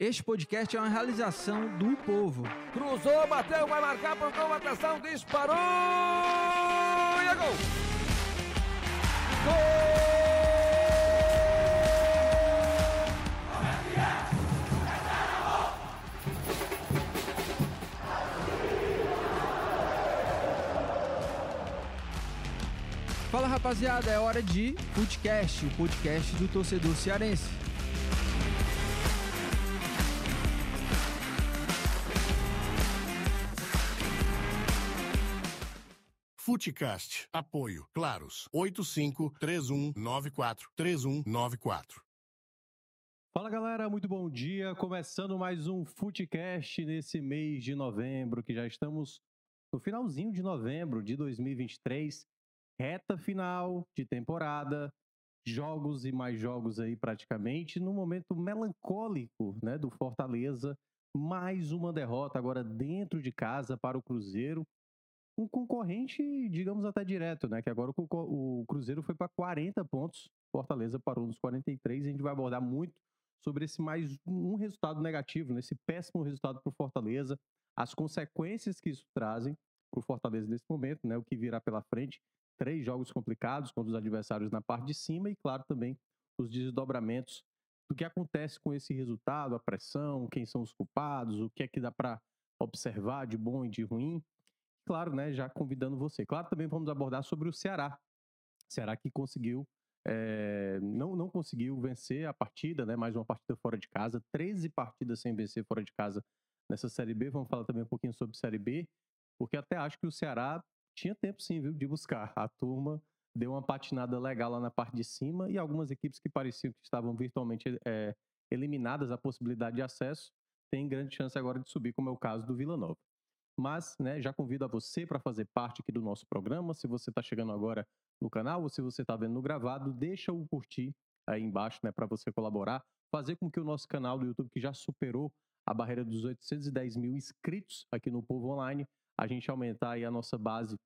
Este podcast é uma realização do povo. Cruzou, bateu, vai marcar gol, atenção, disparou! E é gol! Fala rapaziada, é hora de Footcast, o podcast do torcedor cearense. Footcast. Apoio. Claros. 85-3194-3194. Fala galera, muito bom dia. Começando mais um Footcast nesse mês de novembro, que já estamos no finalzinho de novembro de 2023. Reta final de temporada, jogos e mais jogos aí praticamente, num momento melancólico né, do Fortaleza. Mais uma derrota agora dentro de casa para o Cruzeiro um concorrente, digamos, até direto, né? Que agora o, Cruzeiro foi para 40 pontos, Fortaleza parou nos 43. A gente vai abordar muito sobre esse mais um resultado negativo, nesse né? péssimo resultado para o Fortaleza, as consequências que isso trazem para o Fortaleza nesse momento, né? O que virá pela frente. Três jogos complicados contra os adversários na parte de cima e, claro, também os desdobramentos do que acontece com esse resultado, a pressão, quem são os culpados, o que é que dá para observar de bom e de ruim claro, né, já convidando você. Claro, também vamos abordar sobre o Ceará. Ceará que conseguiu, é, não, não conseguiu vencer a partida, né, mais uma partida fora de casa, 13 partidas sem vencer fora de casa nessa Série B. Vamos falar também um pouquinho sobre Série B, porque até acho que o Ceará tinha tempo sim, viu, de buscar. A turma deu uma patinada legal lá na parte de cima e algumas equipes que pareciam que estavam virtualmente é, eliminadas a possibilidade de acesso têm grande chance agora de subir, como é o caso do Vila Nova. Mas, né, já convido a você para fazer parte aqui do nosso programa. Se você está chegando agora no canal ou se você está vendo no gravado, deixa o curtir aí embaixo, né, para você colaborar, fazer com que o nosso canal do YouTube, que já superou a barreira dos 810 mil inscritos aqui no Povo Online, a gente aumentar aí a nossa base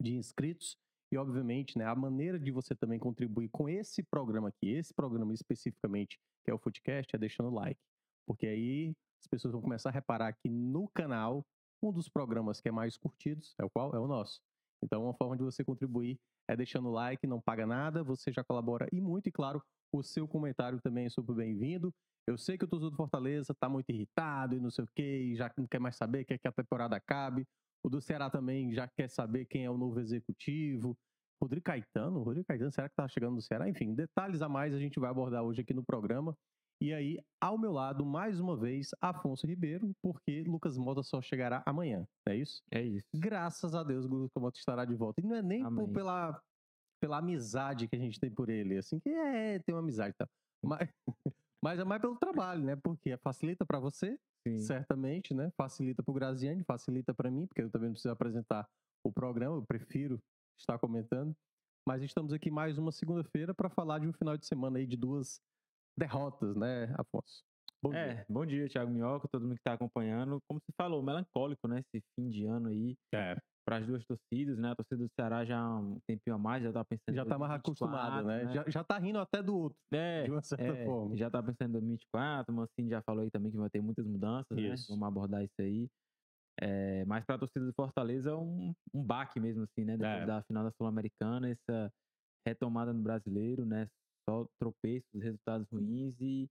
de inscritos e, obviamente, né, a maneira de você também contribuir com esse programa aqui, esse programa especificamente, que é o Footcast, é deixando o like. Porque aí as pessoas vão começar a reparar que no canal um dos programas que é mais curtidos é o qual? É o nosso. Então, uma forma de você contribuir é deixando o like, não paga nada, você já colabora e muito, e claro, o seu comentário também é super bem-vindo. Eu sei que o torcedor do Fortaleza tá muito irritado e não sei o quê, já não quer mais saber, quer que a temporada acabe. O do Ceará também já quer saber quem é o novo executivo. Rodrigo Caetano, Rodrigo Caetano, será que tá chegando no Ceará? Enfim, detalhes a mais a gente vai abordar hoje aqui no programa. E aí, ao meu lado, mais uma vez, Afonso Ribeiro, porque Lucas Mota só chegará amanhã, não é isso? É isso. Graças a Deus, o Lucas Mota estará de volta. E não é nem por, pela, pela amizade que a gente tem por ele, assim, que é, tem uma amizade e tá? tal. Mas, mas é mais pelo trabalho, né? Porque facilita para você, Sim. certamente, né? Facilita pro Graziani, facilita para mim, porque eu também não preciso apresentar o programa, eu prefiro estar comentando. Mas estamos aqui mais uma segunda-feira para falar de um final de semana aí de duas derrotas, né, Afonso? Bom é, dia. bom dia, Thiago Minhoca, todo mundo que está acompanhando. Como você falou, melancólico, né, esse fim de ano aí. É. Para as duas torcidas, né? A torcida do Ceará já há um tempinho a mais, já tá pensando Já tá mais acostumada, né? né? Já, já tá rindo até do outro, é, de uma certa é, forma. Já tá pensando em 2024, o Mancini já falou aí também que vai ter muitas mudanças, né? isso. né? Vamos abordar isso aí. É, mas para a torcida do Fortaleza é um, um baque mesmo, assim, né? Depois é. da final da Sul-Americana, essa retomada no brasileiro, né? Só tropeços, resultados ruins e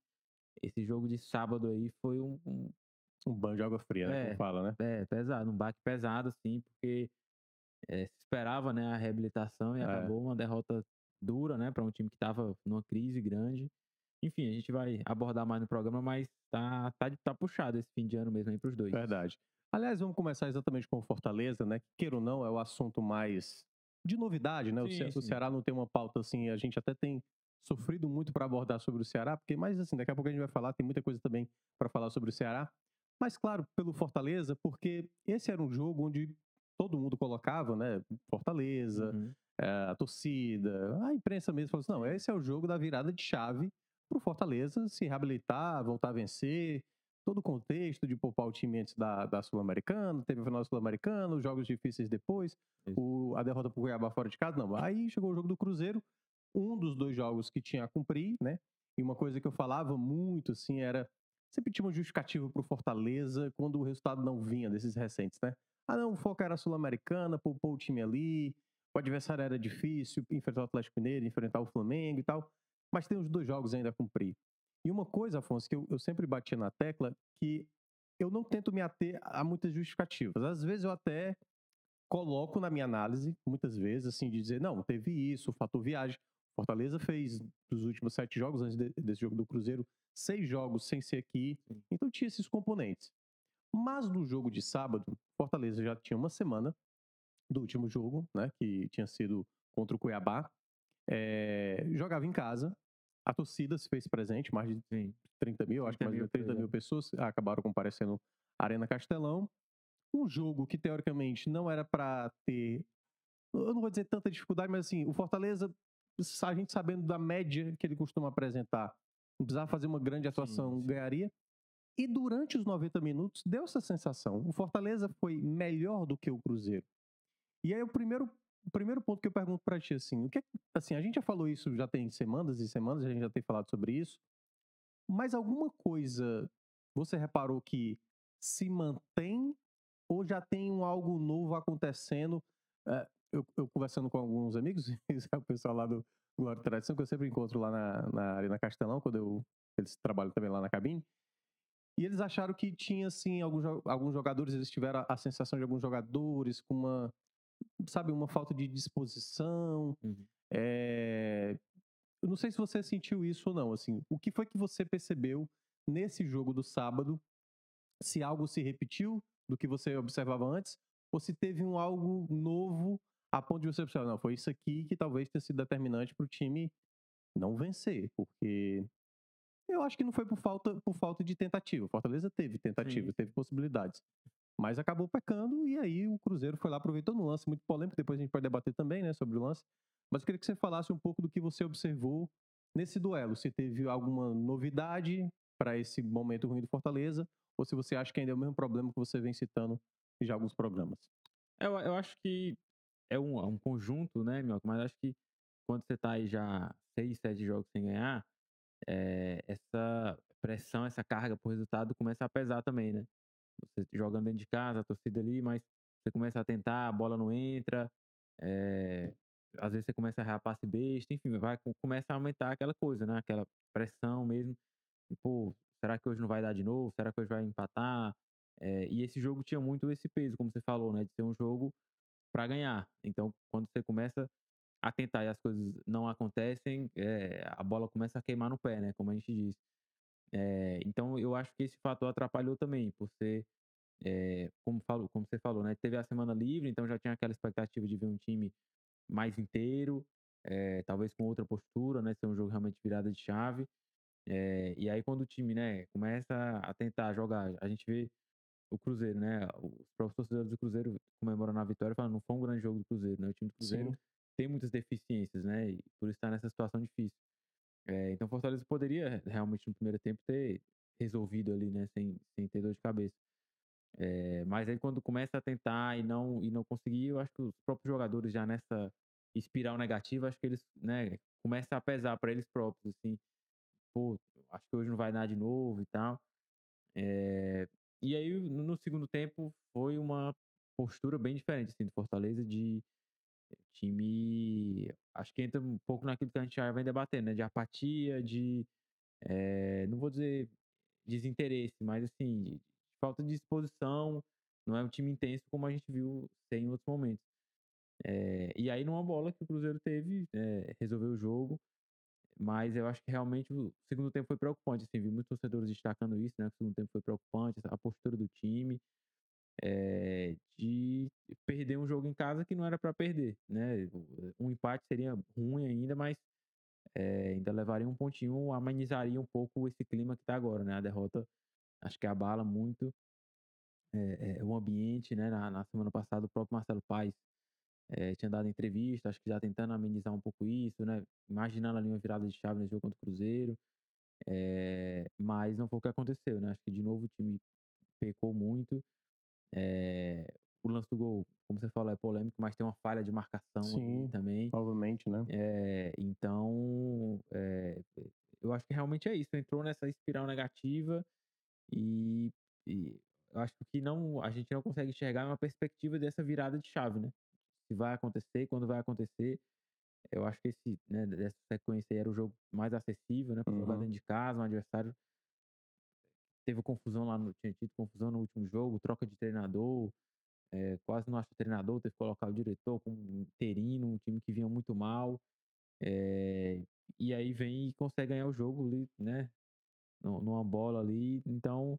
esse jogo de sábado aí foi um. Um, um banho de água fria, né? É, como fala, né? É, pesado, um baque pesado, assim, porque é, se esperava né, a reabilitação e é. acabou uma derrota dura, né, para um time que estava numa crise grande. Enfim, a gente vai abordar mais no programa, mas tá, tá, tá puxado esse fim de ano mesmo aí pros dois. Verdade. Aliás, vamos começar exatamente com o Fortaleza, né? Que, queira ou não, é o assunto mais de novidade, né? Sim, o, Ce sim. o Ceará não tem uma pauta assim, a gente até tem sofrido muito para abordar sobre o Ceará, porque mais assim, daqui a pouco a gente vai falar, tem muita coisa também para falar sobre o Ceará. Mas claro, pelo Fortaleza, porque esse era um jogo onde todo mundo colocava, né, Fortaleza, uhum. é, a torcida, a imprensa mesmo falou assim, não, esse é o jogo da virada de chave para o Fortaleza se reabilitar, voltar a vencer, todo o contexto de poupar o time antes da, da Sul-Americana, teve o final Sul-Americano, jogos difíceis depois, o, a derrota para o Cuiabá fora de casa, não. Aí chegou o jogo do Cruzeiro, um dos dois jogos que tinha a cumprir, né? E uma coisa que eu falava muito, assim, era sempre tinha uma justificativa pro Fortaleza quando o resultado não vinha desses recentes, né? Ah, não, o foco era Sul-Americana, poupou o time ali, o adversário era difícil, enfrentar o Atlético Mineiro, enfrentar o Flamengo e tal. Mas tem os dois jogos ainda a cumprir. E uma coisa, Afonso, que eu, eu sempre bati na tecla, que eu não tento me ater a muitas justificativas. Às vezes eu até coloco na minha análise, muitas vezes, assim, de dizer, não, teve isso, o fator viagem. Fortaleza fez, dos últimos sete jogos, antes de, desse jogo do Cruzeiro, seis jogos sem ser aqui. Então tinha esses componentes. Mas no jogo de sábado, Fortaleza já tinha uma semana do último jogo, né, que tinha sido contra o Cuiabá. É, jogava em casa, a torcida se fez presente, mais de 30 mil, acho que mais de 30 mil pessoas acabaram comparecendo à Arena Castelão. Um jogo que, teoricamente, não era para ter. Eu não vou dizer tanta dificuldade, mas assim, o Fortaleza, a gente sabendo da média que ele costuma apresentar, não precisava fazer uma grande atuação, sim, ganharia. E durante os 90 minutos, deu essa sensação. O Fortaleza foi melhor do que o Cruzeiro. E aí, o primeiro, o primeiro ponto que eu pergunto para ti, assim, o que assim, a gente já falou isso, já tem semanas e semanas, a gente já tem falado sobre isso, mas alguma coisa você reparou que se mantém ou já tem um algo novo acontecendo? Eu, eu, conversando com alguns amigos, o pessoal lá do Glória e Tradição, que eu sempre encontro lá na, na Arena Castelão, quando eu, eles trabalham também lá na cabine, e eles acharam que tinha, assim, alguns, alguns jogadores, eles tiveram a sensação de alguns jogadores com uma, sabe, uma falta de disposição. Uhum. É... Eu não sei se você sentiu isso ou não, assim, o que foi que você percebeu nesse jogo do sábado? Se algo se repetiu do que você observava antes, ou se teve um algo novo a ponto de você observar, não, foi isso aqui que talvez tenha sido determinante para o time não vencer, porque eu acho que não foi por falta, por falta de tentativa. Fortaleza teve tentativa, Sim. teve possibilidades. Mas acabou pecando e aí o Cruzeiro foi lá, aproveitou no lance muito polêmico. Depois a gente pode debater também, né, sobre o lance. Mas eu queria que você falasse um pouco do que você observou nesse duelo. Se teve alguma novidade para esse momento ruim do Fortaleza ou se você acha que ainda é o mesmo problema que você vem citando em já alguns programas. Eu, eu acho que é um, é um conjunto, né, Mioca? Mas acho que quando você está aí já seis, sete jogos sem ganhar, é, essa pressão, essa carga por resultado começa a pesar também, né? Você jogando dentro de casa, a torcida ali, mas você começa a tentar, a bola não entra, é, às vezes você começa a errar passe besta, enfim, vai, começa a aumentar aquela coisa, né? Aquela pressão mesmo. Pô, será que hoje não vai dar de novo? Será que hoje vai empatar? É, e esse jogo tinha muito esse peso, como você falou, né? De ser um jogo para ganhar. Então, quando você começa a tentar e as coisas não acontecem, é, a bola começa a queimar no pé, né? Como a gente disse. É, então, eu acho que esse fator atrapalhou também, por ser, é, como, falo, como você falou, né? Teve a semana livre, então já tinha aquela expectativa de ver um time mais inteiro, talvez com outra postura, né? Ser um jogo realmente virada de chave. e aí, quando o time, né, começa a tentar jogar, a gente vê o Cruzeiro, né? Os próprios torcedores do Cruzeiro comemorando a vitória, falando não foi um grande jogo do Cruzeiro, né? O time do Cruzeiro Sim. tem muitas deficiências, né? E por estar nessa situação difícil. É, então, Fortaleza poderia realmente no primeiro tempo ter resolvido ali, né? Sem, sem ter dor de cabeça. É, mas aí quando começa a tentar e não e não conseguir, eu acho que os próprios jogadores já nessa espiral negativa, acho que eles, né? Começa a pesar para eles próprios, assim. Pô, acho que hoje não vai dar de novo e tal. É, e aí, no segundo tempo, foi uma postura bem diferente, assim, do Fortaleza, de time. Acho que entra um pouco naquilo que a gente já vem debatendo, né? De apatia, de. É, não vou dizer desinteresse, mas assim, de falta de disposição. Não é um time intenso como a gente viu ser em outros momentos. É, e aí, numa bola que o Cruzeiro teve, é, resolveu o jogo. Mas eu acho que realmente o segundo tempo foi preocupante. Assim, vi muitos torcedores destacando isso, né? O segundo tempo foi preocupante, a postura do time. É, de perder um jogo em casa que não era para perder, né? Um empate seria ruim ainda, mas é, ainda levaria um pontinho, amenizaria um pouco esse clima que está agora, né? A derrota acho que abala muito é, o ambiente, né? Na, na, semana passada o próprio Marcelo Paes é, tinha dado entrevista, acho que já tentando amenizar um pouco isso, né? Imaginando ali uma virada de chave nesse jogo contra o Cruzeiro. É, mas não foi o que aconteceu, né? Acho que de novo o time pecou muito. É, o lance do gol, como você falou, é polêmico, mas tem uma falha de marcação Sim, também. Provavelmente, né? É, então, eu acho que realmente é isso. Entrou nessa espiral negativa E, e eu acho que não, a gente não consegue enxergar uma perspectiva dessa virada de chave, né? Se vai acontecer, quando vai acontecer. Eu acho que esse, né, dessa sequência aí era o jogo mais acessível, né? Pra uhum. jogar dentro de casa, um adversário teve confusão lá no. Tinha tido confusão no último jogo, troca de treinador. É, quase não acho treinador, teve que colocar o diretor como interino, um time que vinha muito mal. É, e aí vem e consegue ganhar o jogo ali, né? Numa bola ali. Então,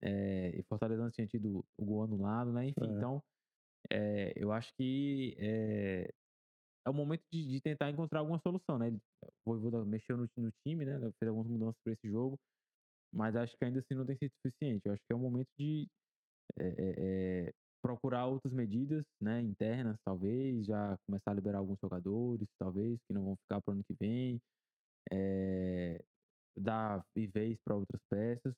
é, e Fortaleza tinha tido o gol anulado, né? Enfim, é. então, é, eu acho que é, é o momento de, de, tentar encontrar alguma solução, né? O Voivoda mexeu no, no time, né? Fez algumas mudanças para esse jogo, mas acho que ainda assim não tem sido suficiente. Eu acho que é o momento de é, procurar outras medidas, né? Internas, talvez, já começar a liberar alguns jogadores, talvez, que não vão ficar para o ano que vem, dar vez para outras peças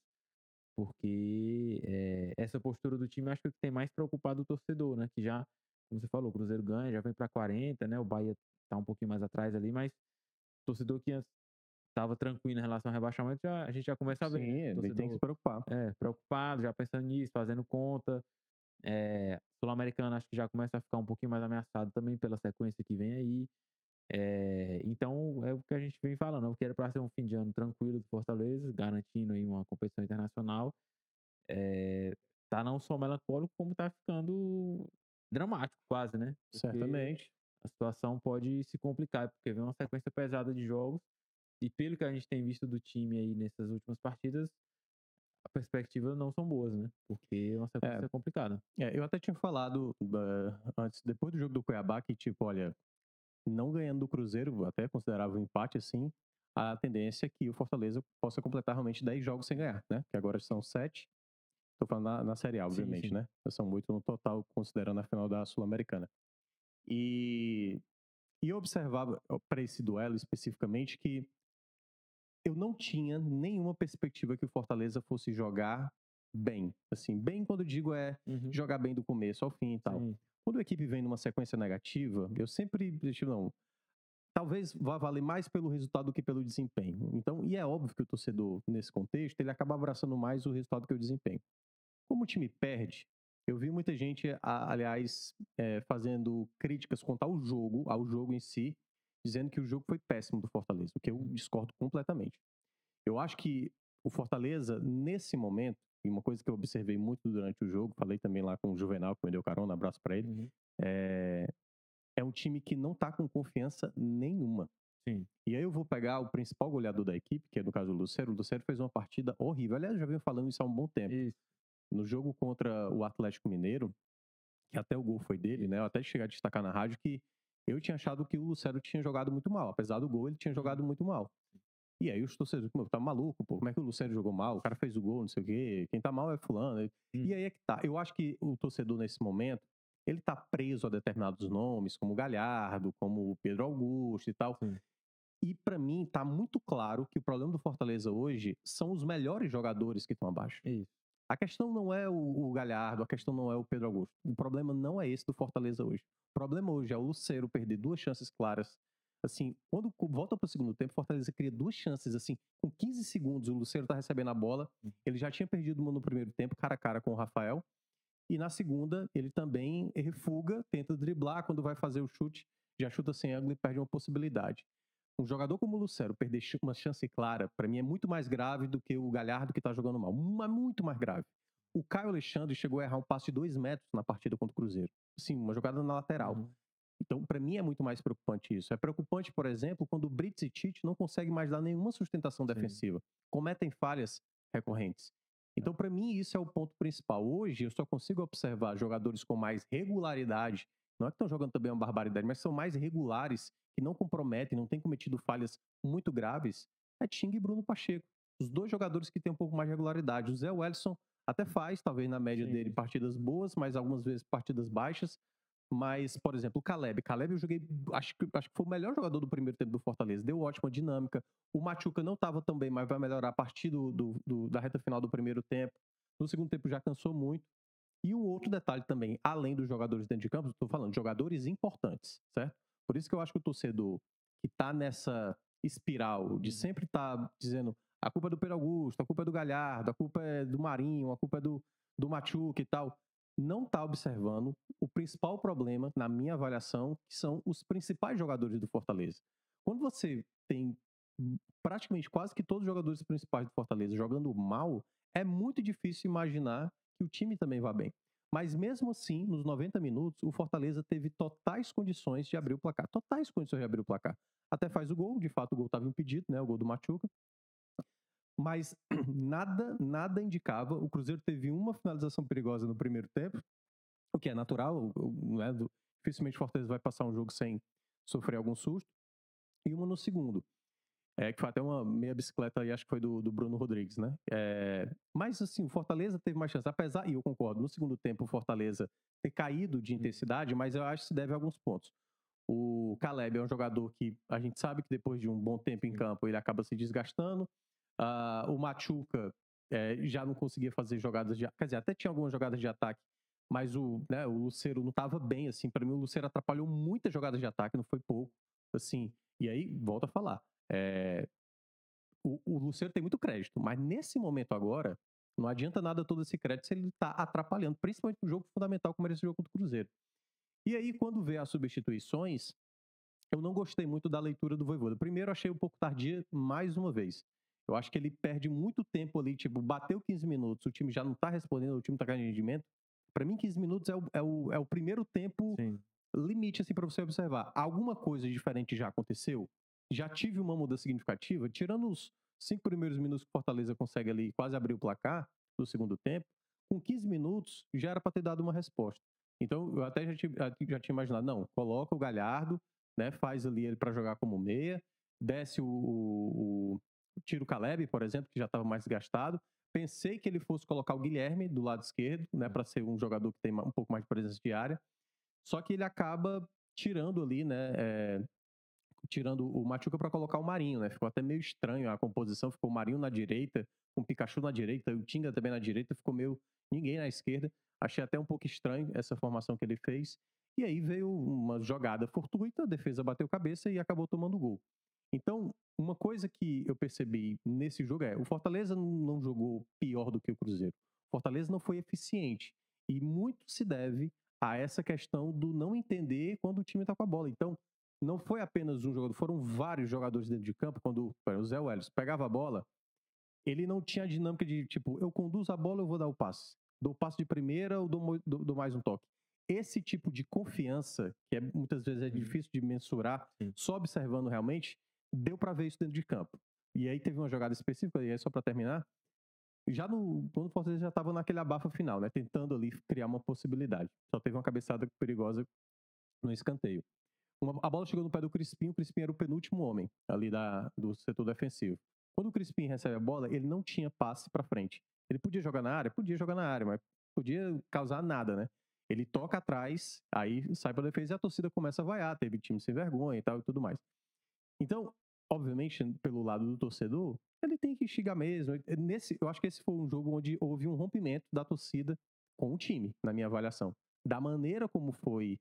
porque é, essa postura do time acho que tem mais preocupado o torcedor, né? Que já, como você falou, o Cruzeiro ganha, já vem para 40, né? O Bahia tá um pouquinho mais atrás ali, mas o torcedor que estava tranquilo em relação ao rebaixamento, já, a gente já começa a ver. Sim, ele tem que se preocupar. É, preocupado, já pensando nisso, fazendo conta. É, Sul-Americano acho que já começa a ficar um pouquinho mais ameaçado também pela sequência que vem aí. É, então, é o que a gente vem falando. Eu quero para ser um fim de ano tranquilo do Fortaleza, garantindo aí uma competição internacional. É, tá não só melancólico, como tá ficando dramático quase, né? Porque Certamente. A situação pode se complicar, porque vem uma sequência pesada de jogos. E pelo que a gente tem visto do time aí nessas últimas partidas, a perspectiva não são boas, né? Porque é uma sequência é, complicada. É, eu até tinha falado uh, antes, depois do jogo do Cuiabá, que tipo, olha, não ganhando do Cruzeiro, até considerava um empate assim, a tendência é que o Fortaleza possa completar realmente 10 jogos sem ganhar, né? Que agora são 7. Estou falando na, na Série A, obviamente, sim, sim. né? São 8 no total, considerando a final da Sul-Americana. E, e eu observava para esse duelo especificamente que eu não tinha nenhuma perspectiva que o Fortaleza fosse jogar bem. Assim, bem quando digo é uhum. jogar bem do começo ao fim e tal. Sim. Quando a equipe vem numa sequência negativa, eu sempre deixo, não, talvez vá valer mais pelo resultado do que pelo desempenho. Então, e é óbvio que o torcedor, nesse contexto, ele acaba abraçando mais o resultado que o desempenho. Como o time perde, eu vi muita gente, aliás, é, fazendo críticas quanto ao jogo, ao jogo em si, dizendo que o jogo foi péssimo do Fortaleza, o que eu discordo completamente. Eu acho que o Fortaleza, nesse momento, e uma coisa que eu observei muito durante o jogo, falei também lá com o Juvenal, que me deu carona, abraço para ele, uhum. é, é um time que não tá com confiança nenhuma. Sim. E aí eu vou pegar o principal goleador da equipe, que é no caso o Lucero. O Lucero fez uma partida horrível. Aliás, eu já venho falando isso há um bom tempo. Isso. No jogo contra o Atlético Mineiro, que até o gol foi dele, né? Eu até chegar a destacar na rádio que eu tinha achado que o Lucero tinha jogado muito mal. Apesar do gol, ele tinha jogado muito mal. E aí os torcedores, pô, tá maluco, pô, como é que o Luciano jogou mal? O cara fez o gol, não sei o quê, quem tá mal é fulano. Hum. E aí é que tá. Eu acho que o torcedor nesse momento, ele tá preso a determinados nomes, como Galhardo, como Pedro Augusto e tal. Sim. E para mim tá muito claro que o problema do Fortaleza hoje são os melhores jogadores que estão abaixo. Isso. A questão não é o, o, Galhardo, a questão não é o Pedro Augusto. O problema não é esse do Fortaleza hoje. O problema hoje é o Lucero perder duas chances claras assim, quando volta para o segundo tempo, Fortaleza cria duas chances, assim, com 15 segundos o Luceiro tá recebendo a bola, hum. ele já tinha perdido uma no primeiro tempo, cara a cara com o Rafael, e na segunda ele também refuga, tenta driblar, quando vai fazer o chute, já chuta sem ângulo e perde uma possibilidade. Um jogador como o Lucero perder uma chance clara, para mim é muito mais grave do que o Galhardo que tá jogando mal, mas muito mais grave. O Caio Alexandre chegou a errar um passe de dois metros na partida contra o Cruzeiro. Sim, uma jogada na lateral. Uhum. Então, para mim é muito mais preocupante isso. É preocupante, por exemplo, quando o Brits e Tite não conseguem mais dar nenhuma sustentação Sim. defensiva, cometem falhas recorrentes. Então, para mim, isso é o ponto principal. Hoje, eu só consigo observar jogadores com mais regularidade. Não é que estão jogando também uma barbaridade, mas são mais regulares, que não comprometem, não têm cometido falhas muito graves. É Ting e Bruno Pacheco. Os dois jogadores que têm um pouco mais de regularidade. O Zé Wellison até faz, talvez na média Sim. dele, partidas boas, mas algumas vezes partidas baixas. Mas, por exemplo, o Caleb. Caleb eu joguei, acho que, acho que foi o melhor jogador do primeiro tempo do Fortaleza. Deu ótima dinâmica. O Machuca não estava tão bem, mas vai melhorar a partir do, do, do, da reta final do primeiro tempo. No segundo tempo já cansou muito. E um outro detalhe também, além dos jogadores dentro de campo, estou falando de jogadores importantes, certo? Por isso que eu acho que o torcedor que está nessa espiral de uhum. sempre estar tá dizendo a culpa é do Pedro Augusto, a culpa é do Galhardo, a culpa é do Marinho, a culpa é do, do Machuca e tal. Não está observando o principal problema, na minha avaliação, que são os principais jogadores do Fortaleza. Quando você tem praticamente quase que todos os jogadores principais do Fortaleza jogando mal, é muito difícil imaginar que o time também vá bem. Mas mesmo assim, nos 90 minutos, o Fortaleza teve totais condições de abrir o placar. Totais condições de abrir o placar. Até faz o gol, de fato o gol estava impedido, né? O gol do Machuca. Mas nada, nada indicava. O Cruzeiro teve uma finalização perigosa no primeiro tempo, o que é natural, né? Dificilmente o Fortaleza vai passar um jogo sem sofrer algum susto. E uma no segundo. É, que foi até uma meia bicicleta aí, acho que foi do, do Bruno Rodrigues, né? É, mas assim, o Fortaleza teve mais chance, apesar, e eu concordo, no segundo tempo o Fortaleza ter caído de intensidade, mas eu acho que se deve a alguns pontos. O Caleb é um jogador que a gente sabe que depois de um bom tempo em campo ele acaba se desgastando. Uh, o Machuca é, já não conseguia fazer jogadas de. Quer dizer, até tinha algumas jogadas de ataque, mas o, né, o Lucero não estava bem, assim. Para mim, o Lucero atrapalhou muitas jogadas de ataque, não foi pouco. Assim, e aí, volta a falar. É, o, o Lucero tem muito crédito, mas nesse momento agora, não adianta nada todo esse crédito se ele está atrapalhando, principalmente no jogo fundamental como era esse jogo contra o Cruzeiro. E aí, quando vê as substituições, eu não gostei muito da leitura do Voivoda. Primeiro, achei um pouco tardia, mais uma vez. Eu acho que ele perde muito tempo ali, tipo, bateu 15 minutos, o time já não tá respondendo, o time tá ganhando rendimento. Para mim, 15 minutos é o, é o, é o primeiro tempo Sim. limite, assim, para você observar. Alguma coisa diferente já aconteceu? Já tive uma mudança significativa? Tirando os cinco primeiros minutos que o Fortaleza consegue ali quase abrir o placar do segundo tempo, com 15 minutos já era para ter dado uma resposta. Então, eu até já tinha, já tinha imaginado, não, coloca o Galhardo, né, faz ali ele para jogar como meia, desce o, o, o tira o Caleb, por exemplo, que já estava mais desgastado. Pensei que ele fosse colocar o Guilherme do lado esquerdo, né, para ser um jogador que tem um pouco mais de presença de área. Só que ele acaba tirando ali, né, é, tirando o Machuca para colocar o Marinho, né? Ficou até meio estranho a composição, ficou o Marinho na direita, com o Pikachu na direita, o Tinga também na direita, ficou meio ninguém na esquerda. Achei até um pouco estranho essa formação que ele fez. E aí veio uma jogada fortuita, a defesa bateu cabeça e acabou tomando gol. Então, uma coisa que eu percebi nesse jogo é: o Fortaleza não jogou pior do que o Cruzeiro. O Fortaleza não foi eficiente. E muito se deve a essa questão do não entender quando o time está com a bola. Então, não foi apenas um jogador, foram vários jogadores dentro de campo. Quando o Zé Welles pegava a bola, ele não tinha a dinâmica de tipo, eu conduzo a bola, eu vou dar o passe dou passo de primeira ou dou, dou, dou, mais um toque. Esse tipo de confiança, que é, muitas vezes é uhum. difícil de mensurar, Sim. só observando realmente, deu para ver isso dentro de campo. E aí teve uma jogada específica, e aí só para terminar, já no quando o Fortaleza já estava naquele abafa final, né, tentando ali criar uma possibilidade. Só teve uma cabeçada perigosa no escanteio. Uma, a bola chegou no pé do Crispim, o Crispim era o penúltimo homem ali da, do setor defensivo. Quando o Crispim recebe a bola, ele não tinha passe para frente. Ele podia jogar na área? Podia jogar na área, mas podia causar nada, né? Ele toca atrás, aí sai para defesa e a torcida começa a vaiar, teve time sem vergonha e tal e tudo mais. Então, obviamente, pelo lado do torcedor, ele tem que xingar mesmo. Nesse, eu acho que esse foi um jogo onde houve um rompimento da torcida com o time, na minha avaliação. Da maneira como foi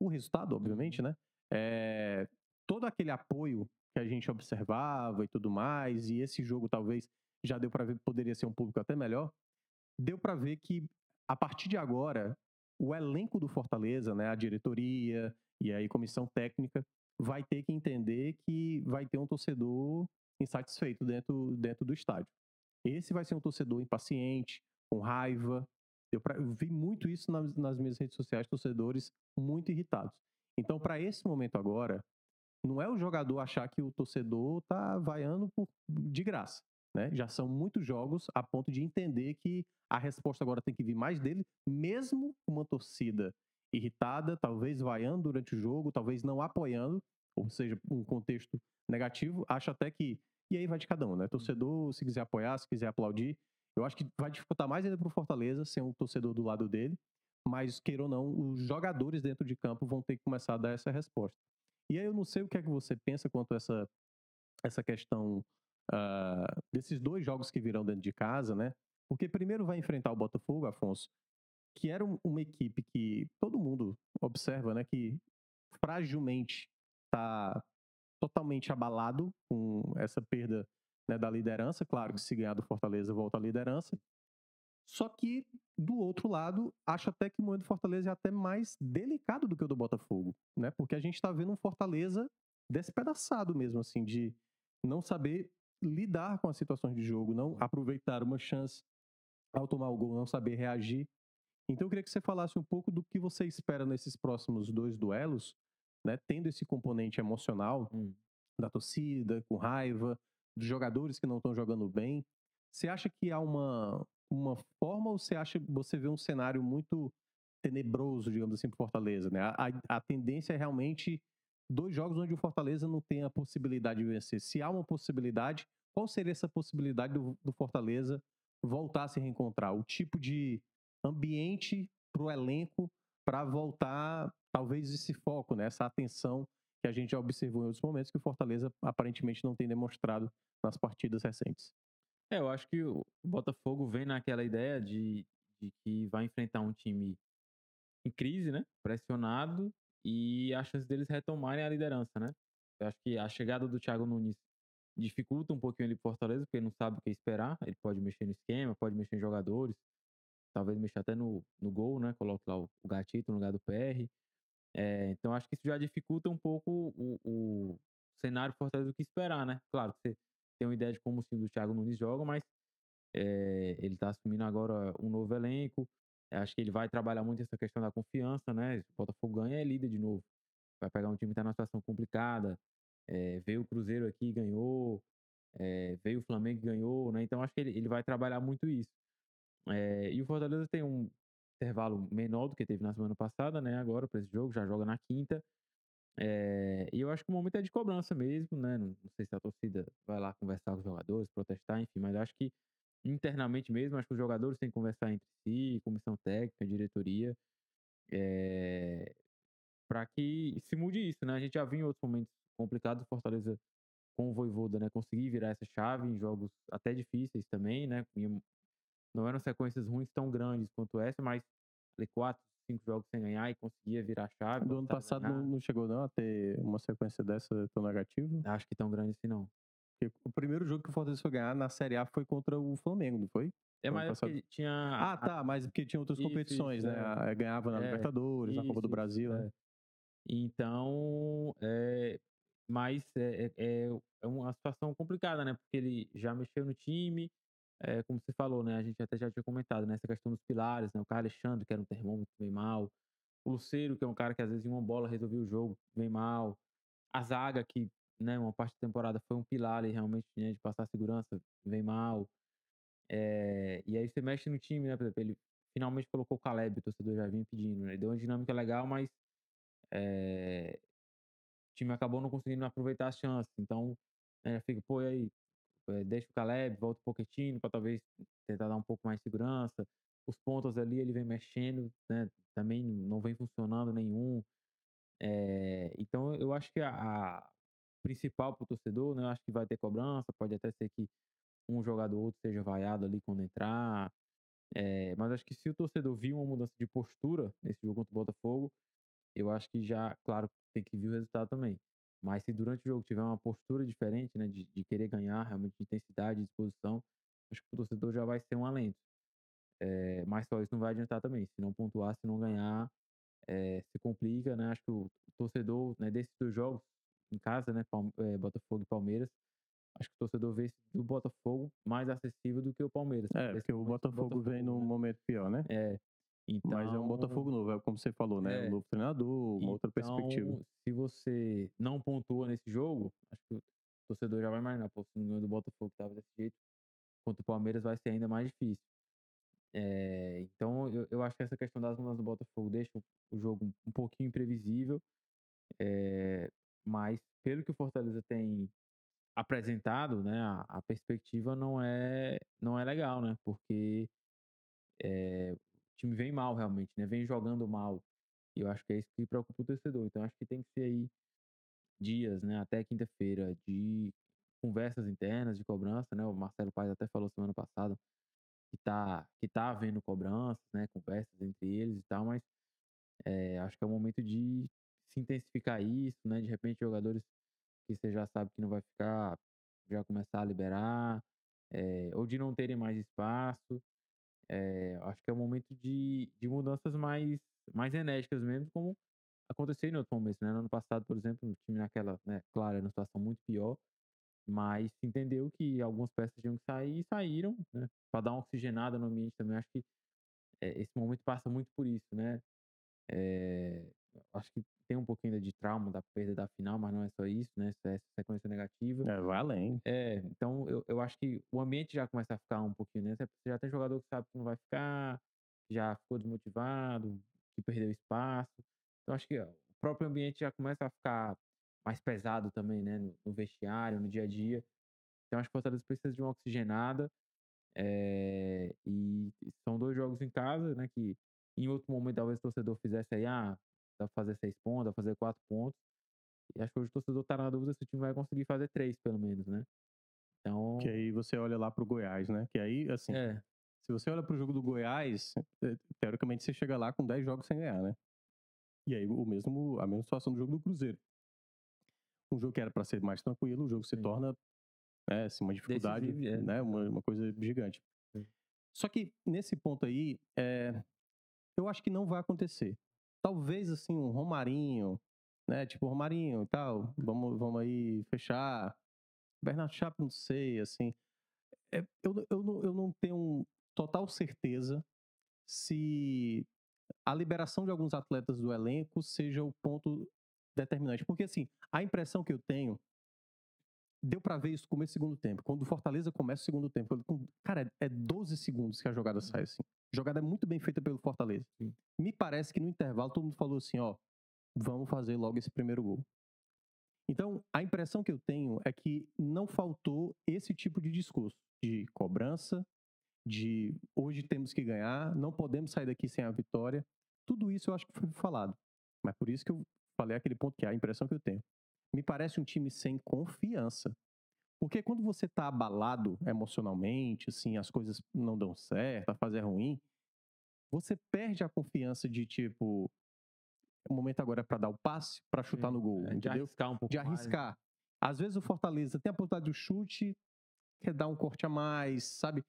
o resultado, obviamente, uhum. né? É, todo aquele apoio que a gente observava e tudo mais, e esse jogo talvez já deu para ver que poderia ser um público até melhor, deu para ver que a partir de agora o elenco do Fortaleza, né, a diretoria e aí comissão técnica vai ter que entender que vai ter um torcedor insatisfeito dentro, dentro do estádio. Esse vai ser um torcedor impaciente, com raiva. Eu, pra, eu vi muito isso nas, nas minhas redes sociais, torcedores muito irritados. Então, para esse momento agora, não é o jogador achar que o torcedor tá vaiando por, de graça. Né? Já são muitos jogos a ponto de entender que a resposta agora tem que vir mais dele, mesmo uma torcida irritada, talvez vaiando durante o jogo, talvez não apoiando, ou seja, um contexto negativo. Acho até que. E aí vai de cada um, né? Torcedor, se quiser apoiar, se quiser aplaudir. Eu acho que vai dificultar mais ainda para o Fortaleza ser um torcedor do lado dele, mas, queira ou não, os jogadores dentro de campo vão ter que começar a dar essa resposta. E aí eu não sei o que é que você pensa quanto a essa, essa questão uh, desses dois jogos que virão dentro de casa, né? Porque primeiro vai enfrentar o Botafogo, Afonso, que era uma equipe que todo mundo observa, né? Que fragilmente está totalmente abalado com essa perda né, da liderança. Claro que se ganhar do Fortaleza, volta à liderança. Só que, do outro lado, acho até que o momento do Fortaleza é até mais delicado do que o do Botafogo, né? Porque a gente tá vendo um Fortaleza despedaçado mesmo, assim, de não saber lidar com as situações de jogo, não aproveitar uma chance ao tomar o gol, não saber reagir. Então eu queria que você falasse um pouco do que você espera nesses próximos dois duelos, né? Tendo esse componente emocional hum. da torcida, com raiva, dos jogadores que não estão jogando bem. Você acha que há uma, uma forma ou você acha você vê um cenário muito tenebroso, digamos assim, para Fortaleza, né? A, a, tendência é realmente dois jogos onde o Fortaleza não tem a possibilidade de vencer. Se há uma possibilidade, qual seria essa possibilidade do, do Fortaleza voltar a se reencontrar? O tipo de ambiente para o elenco para voltar, talvez, esse foco, né? essa atenção que a gente já observou em outros momentos que o Fortaleza aparentemente não tem demonstrado nas partidas recentes. É, eu acho que o Botafogo vem naquela ideia de, de que vai enfrentar um time em crise, né? Pressionado e a chance deles retomarem a liderança, né? Eu acho que a chegada do Thiago Nunes dificulta um pouquinho ele Fortaleza, porque ele não sabe o que esperar. Ele pode mexer no esquema, pode mexer em jogadores, talvez mexer até no, no gol, né? Coloque lá o, o Gatito no lugar do PR. É, então acho que isso já dificulta um pouco o, o cenário Fortaleza do que esperar, né? Claro você tem uma ideia de como o time do Thiago Nunes joga, mas é, ele está assumindo agora um novo elenco. Acho que ele vai trabalhar muito essa questão da confiança, né? O Botafogo ganha, é líder de novo. Vai pegar um time que está numa situação complicada. É, veio o Cruzeiro aqui ganhou. É, veio o Flamengo ganhou, né? Então acho que ele, ele vai trabalhar muito isso. É, e o Fortaleza tem um intervalo menor do que teve na semana passada, né? Agora para esse jogo, já joga na quinta. É, e eu acho que o momento é de cobrança mesmo, né? Não, não, sei se a torcida vai lá conversar com os jogadores, protestar, enfim, mas acho que internamente mesmo, acho que os jogadores têm que conversar entre si, comissão técnica, diretoria, é, para que se mude isso, né? A gente já viu em outros momentos complicados o Fortaleza com o Voivoda, né? Conseguir virar essa chave em jogos até difíceis também, né? Não eram sequências ruins tão grandes quanto essa, mas quatro, cinco jogos sem ganhar e conseguia virar a chave. Do ano passado não, não, chegou não a ter uma sequência dessa tão negativa? Acho que tão grande assim não. Porque o primeiro jogo que o Fortaleza foi ganhar na Série A foi contra o Flamengo, não foi? É, mas é tinha... Ah, tá, mas porque tinha outras isso, competições, isso, né? É. Ganhava na é, Libertadores, isso, na Copa do Brasil, né? Então, é, mas é, é, é, uma situação complicada, né? Porque ele já mexeu no time, é, como você falou, né? A gente até já tinha comentado, né? Essa questão dos pilares, né? O Carlos Alexandre, que era um termômetro, vem mal. O Luceiro, que é um cara que às vezes em uma bola resolveu o jogo, vem mal. A zaga, que né, uma parte da temporada foi um pilar ali, realmente, né, de passar segurança, vem mal. É, e aí você mexe no time, né? Por exemplo, ele finalmente colocou o Caleb, o torcedor já vinha pedindo, né? Deu uma dinâmica legal, mas é, o time acabou não conseguindo aproveitar as chances. Então, né, fica, pô, e aí, deixa o Caleb, volta o Pochettino para talvez tentar dar um pouco mais de segurança. Os pontos ali ele vem mexendo, né? Também não vem funcionando nenhum. É, então eu acho que a, a principal para o torcedor, né? Eu acho que vai ter cobrança, pode até ser que um jogador ou outro seja vaiado ali quando entrar. É, mas acho que se o torcedor viu uma mudança de postura nesse jogo contra o Botafogo, eu acho que já, claro, tem que ver o resultado também. Mas se durante o jogo tiver uma postura diferente, né, de, de querer ganhar, realmente de intensidade, de disposição, acho que o torcedor já vai ser um alento. É, mas só isso não vai adiantar também. Se não pontuar, se não ganhar, é, se complica, né? Acho que o, torcedor, né, desses dois jogos, em casa, né, é, Botafogo e Palmeiras, acho que o torcedor vê do Botafogo mais acessível do que o Palmeiras. É, porque o Botafogo, Botafogo vem num né? momento pior, né? É. Então, Mas é um Botafogo novo, é como você falou, né? É, um novo treinador, uma então, outra perspectiva. Se você não pontua nesse jogo, acho que o torcedor já vai imaginar, pô, se não do Botafogo que tava desse jeito, contra o Palmeiras vai ser ainda mais difícil. É, então, eu, eu acho que essa questão das mudanças do Botafogo deixa o jogo um pouquinho imprevisível. É, mas, pelo que o Fortaleza tem apresentado, né, a, a perspectiva não é, não é legal, né? Porque é, time vem mal realmente, né? Vem jogando mal. E eu acho que é isso que preocupa o torcedor. Então acho que tem que ser aí dias, né, até quinta-feira de conversas internas de cobrança, né? O Marcelo Paes até falou semana passada que tá que tá havendo cobranças, né, conversas entre eles e tal, mas é, acho que é o momento de se intensificar isso, né? De repente jogadores que você já sabe que não vai ficar já começar a liberar, é, ou de não terem mais espaço. É, acho que é um momento de, de mudanças mais, mais enérgicas mesmo, como aconteceu em outros momentos, né? No ano passado, por exemplo, o time naquela, né, claro, era uma situação muito pior, mas se entendeu que algumas peças tinham que sair e saíram, né? Para dar uma oxigenada no ambiente também. Acho que é, esse momento passa muito por isso, né? É, acho que tem um pouquinho de trauma da perda da final, mas não é só isso, né? Essa sequência negativa. É, vai além. É, então eu, eu acho que o ambiente já começa a ficar um pouquinho, né? Você já tem jogador que sabe que não vai ficar, já ficou desmotivado, que perdeu espaço. Então acho que ó, o próprio ambiente já começa a ficar mais pesado também, né? No, no vestiário, no dia a dia. Então acho que o Fortaleza precisa de uma oxigenada. É, e são dois jogos em casa, né? Que em outro momento talvez o torcedor fizesse aí, ah, dá pra fazer seis pontos, dá pra fazer quatro pontos. E acho que hoje o torcedor tá na dúvida se o time vai conseguir fazer três, pelo menos, né? Então. Que aí você olha lá pro Goiás, né? Que aí, assim. É. Se você olha pro jogo do Goiás, é, teoricamente você chega lá com 10 jogos sem ganhar, né? E aí o mesmo, a mesma situação do jogo do Cruzeiro. Um jogo que era para ser mais tranquilo, o jogo se Sim. torna né, assim, uma dificuldade, é. né? Uma, uma coisa gigante. Sim. Só que nesse ponto aí, é, eu acho que não vai acontecer. Talvez assim um Romarinho, né? Tipo Romarinho e tal, vamos, vamos aí fechar. Bernardo Chapo, não sei, assim. É, eu, eu, eu não tenho total certeza se a liberação de alguns atletas do elenco seja o ponto determinante. Porque, assim, a impressão que eu tenho. Deu para ver isso no começo do segundo tempo. Quando o Fortaleza começa o segundo tempo, cara, é 12 segundos que a jogada sai assim. A jogada é muito bem feita pelo Fortaleza. Sim. Me parece que no intervalo todo mundo falou assim, ó, vamos fazer logo esse primeiro gol. Então, a impressão que eu tenho é que não faltou esse tipo de discurso de cobrança, de hoje temos que ganhar, não podemos sair daqui sem a vitória. Tudo isso eu acho que foi falado. Mas por isso que eu falei aquele ponto que é a impressão que eu tenho. Me parece um time sem confiança. Porque quando você está abalado emocionalmente, assim, as coisas não dão certo, a fase é ruim, você perde a confiança de tipo, o momento agora é para dar o passe, para chutar no gol, é, entendeu? De arriscar um pouco De arriscar. Mais. Às vezes o Fortaleza tem a oportunidade do chute, quer dar um corte a mais, sabe?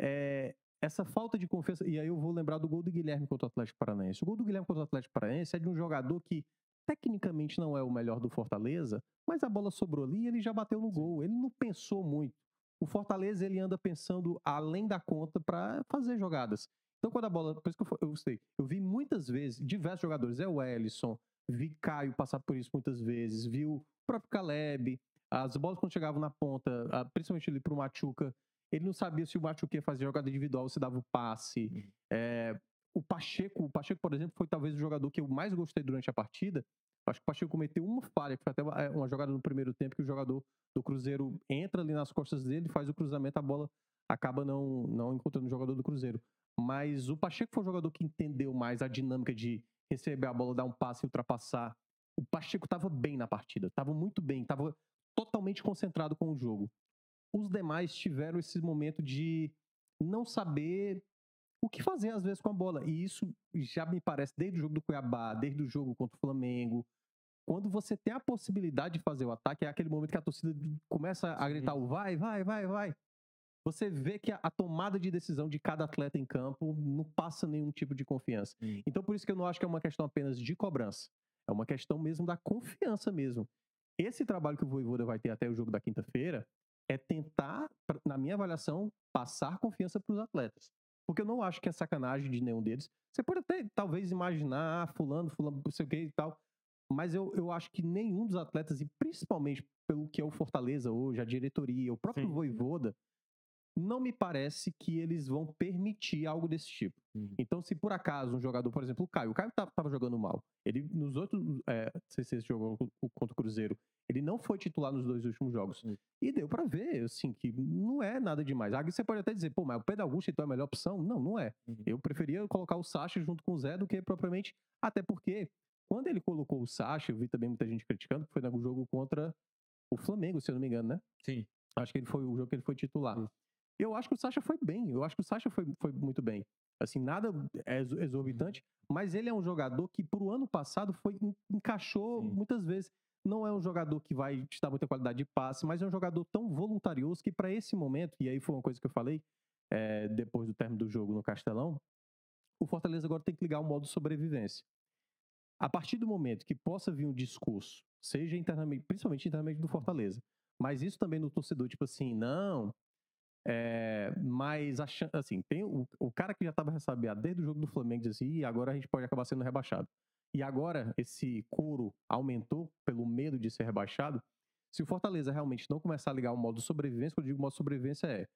É, essa falta de confiança. E aí eu vou lembrar do gol do Guilherme contra o Atlético Paranaense. O gol do Guilherme contra o Atlético Paranaense é de um jogador que tecnicamente não é o melhor do Fortaleza, mas a bola sobrou ali e ele já bateu no gol. Ele não pensou muito. O Fortaleza ele anda pensando além da conta para fazer jogadas. Então quando a bola, por isso que eu, eu sei, eu vi muitas vezes diversos jogadores, é o Ellison, vi Caio passar por isso muitas vezes, vi o próprio Caleb, as bolas quando chegavam na ponta, principalmente ali pro Machuca, ele não sabia se o Machuque ia fazer jogada individual, se dava o passe. É, o Pacheco, o Pacheco, por exemplo, foi talvez o jogador que eu mais gostei durante a partida. Acho que o Pacheco cometeu uma falha, que foi até uma, é, uma jogada no primeiro tempo que o jogador do Cruzeiro entra ali nas costas dele, faz o cruzamento, a bola acaba não, não encontrando o jogador do Cruzeiro. Mas o Pacheco foi o jogador que entendeu mais a dinâmica de receber a bola, dar um passe e ultrapassar. O Pacheco estava bem na partida, estava muito bem, estava totalmente concentrado com o jogo os demais tiveram esse momento de não saber o que fazer às vezes com a bola. E isso já me parece desde o jogo do Cuiabá, desde o jogo contra o Flamengo. Quando você tem a possibilidade de fazer o ataque, é aquele momento que a torcida começa a gritar o vai, vai, vai, vai. Você vê que a, a tomada de decisão de cada atleta em campo não passa nenhum tipo de confiança. Sim. Então, por isso que eu não acho que é uma questão apenas de cobrança. É uma questão mesmo da confiança mesmo. Esse trabalho que o Voivoda vai ter até o jogo da quinta-feira é tentar, na minha avaliação, passar confiança para os atletas. Porque eu não acho que é sacanagem de nenhum deles. Você pode até, talvez, imaginar, ah, fulano, fulano, não sei o que e tal. Mas eu, eu acho que nenhum dos atletas, e principalmente pelo que é o Fortaleza hoje, a diretoria, o próprio Sim. Voivoda, não me parece que eles vão permitir algo desse tipo. Uhum. Então, se por acaso um jogador, por exemplo, o Caio, o Caio estava jogando mal. Ele, nos outros, é, não sei se esse jogou contra o Cruzeiro, ele não foi titular nos dois últimos jogos. Uhum. E deu para ver, assim, que não é nada demais. Aí você pode até dizer, pô, mas o Pedro Augusto então é a melhor opção? Não, não é. Uhum. Eu preferia colocar o Sacha junto com o Zé do que propriamente. Até porque, quando ele colocou o Sacha, eu vi também muita gente criticando, que foi no jogo contra o Flamengo, se eu não me engano, né? Sim. Acho que ele foi o jogo que ele foi titular. Uhum. Eu acho que o Sacha foi bem. Eu acho que o Sacha foi, foi muito bem. Assim, nada exorbitante, mas ele é um jogador que pro ano passado foi encaixou Sim. muitas vezes. não é um jogador que vai te dar muita qualidade de passe, mas é um jogador tão voluntarioso que para esse momento, e aí foi uma coisa que eu falei é, depois do término do jogo no Castelão, o Fortaleza agora tem que ligar o modo sobrevivência. A partir do momento que possa vir um discurso, seja internamente, principalmente internamente do Fortaleza, mas isso também no torcedor, tipo assim, não, é, mas assim, tem o, o cara que já estava ressabiado desde o jogo do Flamengo diz assim, agora a gente pode acabar sendo rebaixado. E agora esse coro aumentou pelo medo de ser rebaixado. Se o Fortaleza realmente não começar a ligar o modo sobrevivência, quando eu digo modo sobrevivência é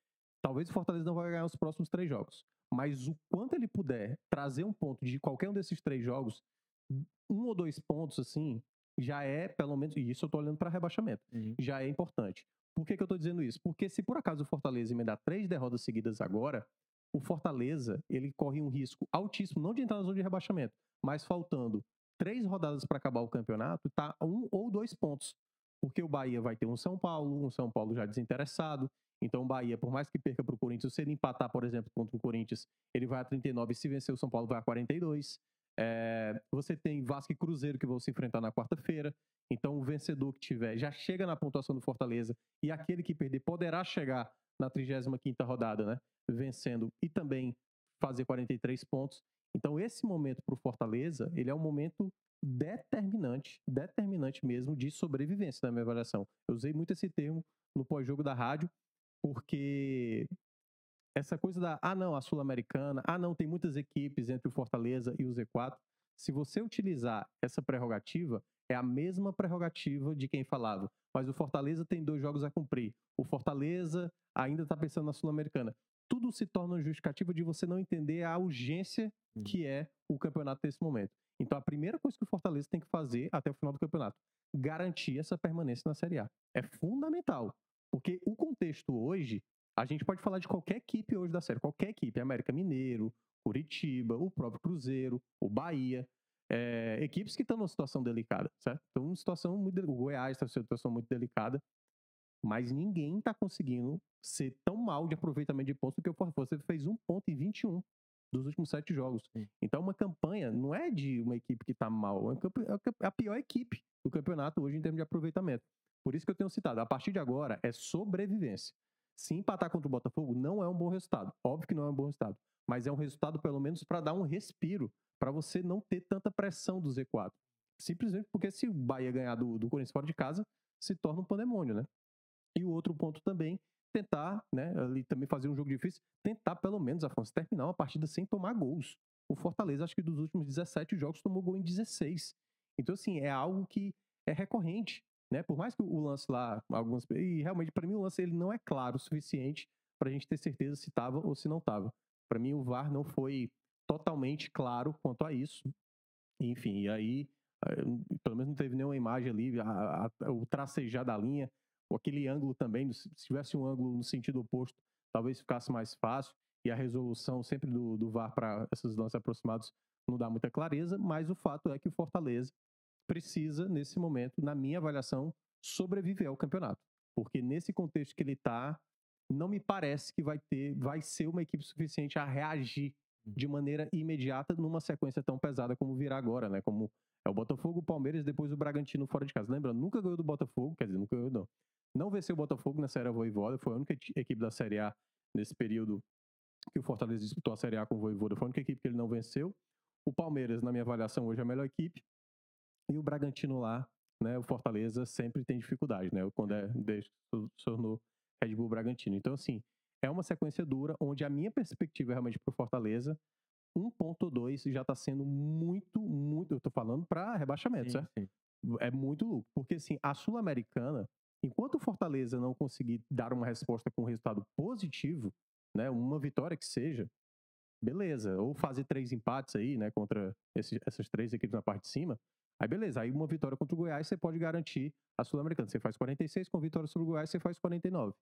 talvez o Fortaleza não vai ganhar os próximos três jogos, mas o quanto ele puder trazer um ponto de qualquer um desses três jogos, um ou dois pontos assim, já é pelo menos, e isso eu tô olhando para rebaixamento, uhum. já é importante. Por que, que eu tô dizendo isso? Porque se por acaso o Fortaleza emendar três derrotas seguidas agora, o Fortaleza ele corre um risco altíssimo, não de entrar na zona de rebaixamento, mas faltando três rodadas para acabar o campeonato, tá um ou dois pontos. Porque o Bahia vai ter um São Paulo, um São Paulo já desinteressado. Então o Bahia, por mais que perca para o Corinthians, se ele empatar, por exemplo, contra o Corinthians, ele vai a 39 e se vencer o São Paulo vai a 42. É, você tem Vasco e Cruzeiro que vão se enfrentar na quarta-feira. Então o vencedor que tiver já chega na pontuação do Fortaleza e aquele que perder poderá chegar na 35ª rodada, né? Vencendo e também fazer 43 pontos. Então, esse momento para o Fortaleza, ele é um momento determinante, determinante mesmo de sobrevivência na minha avaliação. Eu usei muito esse termo no pós-jogo da rádio, porque essa coisa da, ah não, a Sul-Americana, ah não, tem muitas equipes entre o Fortaleza e o Z4. Se você utilizar essa prerrogativa, é a mesma prerrogativa de quem falava. Mas o Fortaleza tem dois jogos a cumprir. O Fortaleza ainda está pensando na Sul-Americana tudo se torna justificativo de você não entender a urgência uhum. que é o campeonato nesse momento. Então, a primeira coisa que o Fortaleza tem que fazer até o final do campeonato, garantir essa permanência na Série A. É fundamental. Porque o contexto hoje, a gente pode falar de qualquer equipe hoje da série, qualquer equipe, América Mineiro, Curitiba, o próprio Cruzeiro, o Bahia, é, equipes que estão numa situação delicada, certo? Estão numa situação muito, o Goiás está numa situação muito delicada, mas ninguém está conseguindo ser tão mal de aproveitamento de pontos do que o Fortaleza fez um ponto em 21 dos últimos sete jogos. Então, uma campanha não é de uma equipe que está mal, é, é a pior equipe do campeonato hoje em termos de aproveitamento. Por isso que eu tenho citado, a partir de agora é sobrevivência. Se empatar contra o Botafogo não é um bom resultado. Óbvio que não é um bom resultado, mas é um resultado pelo menos para dar um respiro, para você não ter tanta pressão do Z4. Simplesmente porque se o Bahia ganhar do, do Corinthians fora de casa, se torna um pandemônio, né? E o outro ponto também, tentar, né, ali também fazer um jogo difícil, tentar pelo menos, Afonso, terminar uma partida sem tomar gols. O Fortaleza, acho que dos últimos 17 jogos, tomou gol em 16. Então, assim, é algo que é recorrente, né? Por mais que o lance lá, algumas. E realmente, para mim, o lance ele não é claro o suficiente para a gente ter certeza se estava ou se não estava. Para mim, o VAR não foi totalmente claro quanto a isso. Enfim, e aí, eh, pelo menos não teve nenhuma imagem ali, a, a, o tracejar da linha aquele ângulo também, se tivesse um ângulo no sentido oposto, talvez ficasse mais fácil. E a resolução sempre do, do VAR para esses lances aproximados não dá muita clareza, mas o fato é que o Fortaleza precisa, nesse momento, na minha avaliação, sobreviver ao campeonato. Porque nesse contexto que ele está, não me parece que vai ter, vai ser uma equipe suficiente a reagir de maneira imediata numa sequência tão pesada como virá agora, né? Como é o Botafogo, o Palmeiras depois o Bragantino fora de casa. Lembrando, nunca ganhou do Botafogo, quer dizer, nunca ganhou não. Não venceu o Botafogo na Série Voivoda, foi a única equipe da Série A nesse período que o Fortaleza disputou a Série A com o Voivoda, foi a única equipe que ele não venceu. O Palmeiras, na minha avaliação, hoje é a melhor equipe. E o Bragantino lá, né, o Fortaleza sempre tem dificuldade, né, quando é no Red Bull Bragantino. Então, assim, é uma sequência dura, onde a minha perspectiva é realmente para o Fortaleza, 1.2 já está sendo muito, muito, eu estou falando para rebaixamento, sim, certo? Sim. É muito lucro, porque assim, a Sul-Americana, Enquanto o Fortaleza não conseguir dar uma resposta com um resultado positivo, né, uma vitória que seja, beleza. Ou fazer três empates aí, né, contra esse, essas três equipes na parte de cima, aí beleza. Aí uma vitória contra o Goiás você pode garantir a Sul-Americana. Você faz 46, com vitória sobre o Goiás você faz 49.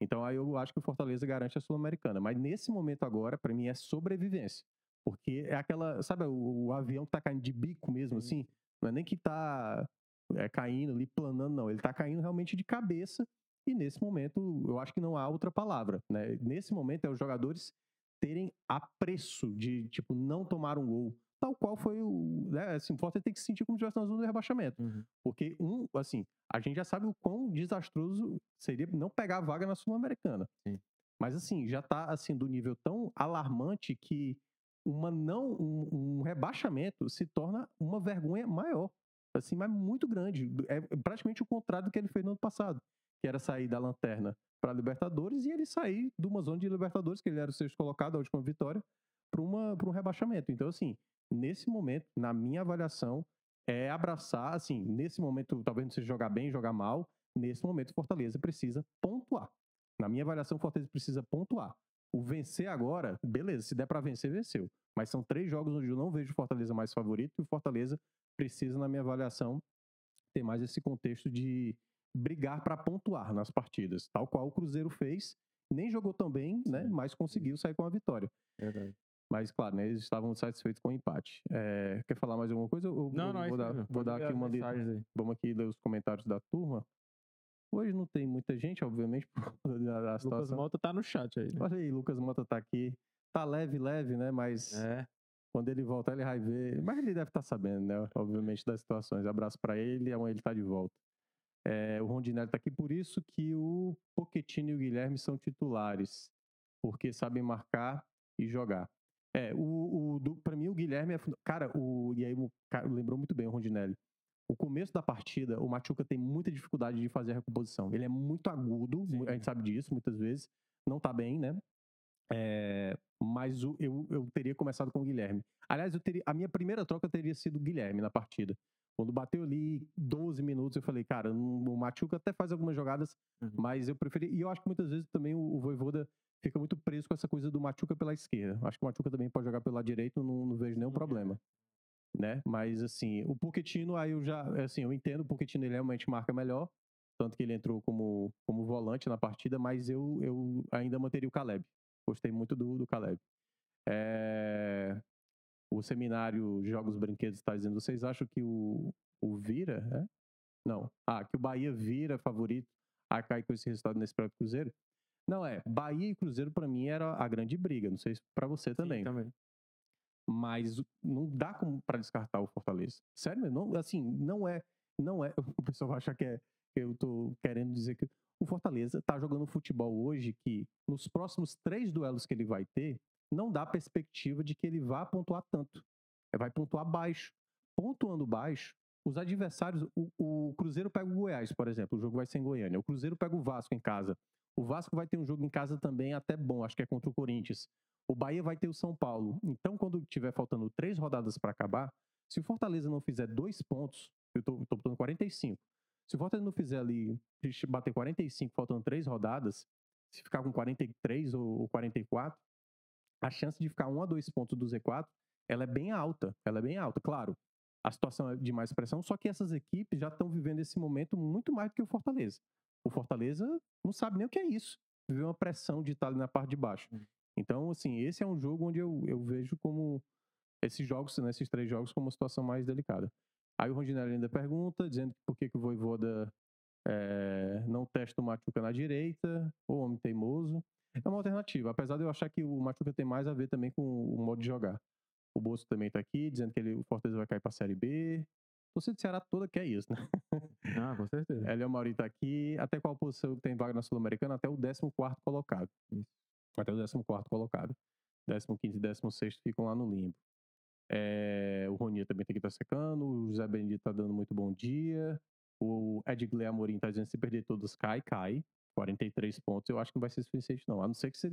Então aí eu acho que o Fortaleza garante a Sul-Americana. Mas nesse momento agora, para mim, é sobrevivência. Porque é aquela, sabe, o, o, avião que tá caindo de bico mesmo, assim. Não é nem que tá é, caindo ali, planando, não. Ele está caindo realmente de cabeça. E nesse momento, eu acho que não há outra palavra. Né? Nesse momento, é os jogadores terem apreço de, tipo, não tomar um gol. Tal qual foi o. Né, assim, o Fortaleza tem que se sentir como se estivesse na zona do rebaixamento. Uhum. Porque, um, assim, a gente já sabe o quão desastroso seria não pegar a vaga na Sul-Americana. Mas, assim, já tá, assim, do nível tão alarmante que uma não, um, um rebaixamento se torna uma vergonha maior. Assim, mas muito grande. É praticamente o contrário do que ele fez no ano passado. Que era sair da lanterna para Libertadores e ele sair de uma zona de Libertadores, que ele era o sexto colocado, a última vitória, para um rebaixamento. Então, assim, nesse momento, na minha avaliação, é abraçar, assim, nesse momento, talvez não seja jogar bem, jogar mal, nesse momento, Fortaleza precisa pontuar. Na minha avaliação, Fortaleza precisa pontuar. O vencer agora, beleza, se der para vencer, venceu. Mas são três jogos onde eu não vejo o Fortaleza mais favorito e o Fortaleza precisa, na minha avaliação, ter mais esse contexto de brigar para pontuar nas partidas, tal qual o Cruzeiro fez. Nem jogou tão bem, né? Mas conseguiu sair com a vitória. Verdade. Mas, claro, né, eles estavam satisfeitos com o empate. É, quer falar mais alguma coisa? Eu, não, não, vou, é dar, mesmo. vou dar aqui uma. Vamos aqui ler os comentários da turma. Hoje não tem muita gente, obviamente, por da, da situação. Lucas Mota tá no chat aí. Né? Olha aí, Lucas Mota tá aqui. Tá leve, leve, né? Mas é. quando ele voltar, ele vai ver. Mas ele deve estar tá sabendo, né? Obviamente, das situações. Abraço para ele, amanhã ele tá de volta. É, o Rondinelli tá aqui por isso que o Pochettino e o Guilherme são titulares. Porque sabem marcar e jogar. É, o, o para mim o Guilherme é. Cara, o. E aí cara, lembrou muito bem o Rondinelli. O começo da partida, o Machuca tem muita dificuldade de fazer a recomposição. Ele é muito agudo, Sim. a gente sabe disso muitas vezes. Não tá bem, né? É, mas o, eu, eu teria começado com o Guilherme. Aliás, eu teria, a minha primeira troca teria sido o Guilherme na partida. Quando bateu ali 12 minutos, eu falei, cara, o Machuca até faz algumas jogadas, uhum. mas eu preferi. E eu acho que muitas vezes também o, o Voivoda fica muito preso com essa coisa do Machuca pela esquerda. Acho que o Machuca também pode jogar pelo lado direito, não, não vejo nenhum uhum. problema. Né? Mas assim, o Pochettino, aí eu já, assim, eu entendo, o Pochettino ele realmente marca melhor, tanto que ele entrou como, como volante na partida, mas eu, eu ainda manteria o Caleb. Gostei muito do, do Caleb. É... O seminário Jogos Brinquedos está dizendo, vocês acham que o, o Vira, é? Não. Ah, que o Bahia vira favorito a cair com esse resultado nesse próprio Cruzeiro? Não, é. Bahia e Cruzeiro, para mim, era a grande briga. Não sei se para você também. Sim, também. Mas não dá para descartar o Fortaleza. Sério, não, assim, não é. Não é. O pessoal vai achar que é. Eu tô querendo dizer que o Fortaleza tá jogando futebol hoje que nos próximos três duelos que ele vai ter, não dá perspectiva de que ele vá pontuar tanto. Ele vai pontuar baixo. Pontuando baixo, os adversários, o, o, Cruzeiro pega o Goiás, por exemplo, o jogo vai ser em Goiânia. O Cruzeiro pega o Vasco em casa. O Vasco vai ter um jogo em casa também até bom, acho que é contra o Corinthians. O Bahia vai ter o São Paulo. Então, quando tiver faltando três rodadas para acabar, se o Fortaleza não fizer dois pontos, eu tô botando 45. Se o Fortaleza não fizer ali, bater 45, faltando três rodadas, se ficar com 43 ou 44, a chance de ficar um a dois pontos do Z4, ela é bem alta. Ela é bem alta. Claro, a situação é de mais pressão, só que essas equipes já estão vivendo esse momento muito mais do que o Fortaleza. O Fortaleza não sabe nem o que é isso. Viver uma pressão de estar ali na parte de baixo. Hum. Então, assim, esse é um jogo onde eu, eu vejo como esses jogos, né, esses três jogos, como uma situação mais delicada. Aí o Rondinelli ainda pergunta, dizendo por que, que o Voivoda é, não testa o Machuca na direita, ou homem teimoso. É uma alternativa, apesar de eu achar que o Machuca tem mais a ver também com o modo de jogar. O Bolso também está aqui, dizendo que ele, o Fortaleza vai cair para a Série B. Você do Ceará toda quer isso, né? Ah, com certeza. Eliel Mauri tá aqui. Até qual posição tem vaga na Sul-Americana? Até o 14 colocado. Isso. Até o 14 colocado. 15 e 16 ficam lá no limbo. É, o Roninha também tem que estar tá secando. O José Benedito tá dando muito bom dia. O Edgley Amorim tá dizendo que se perder todos, cai, cai. 43 pontos. Eu acho que não vai ser suficiente, não. A não ser que você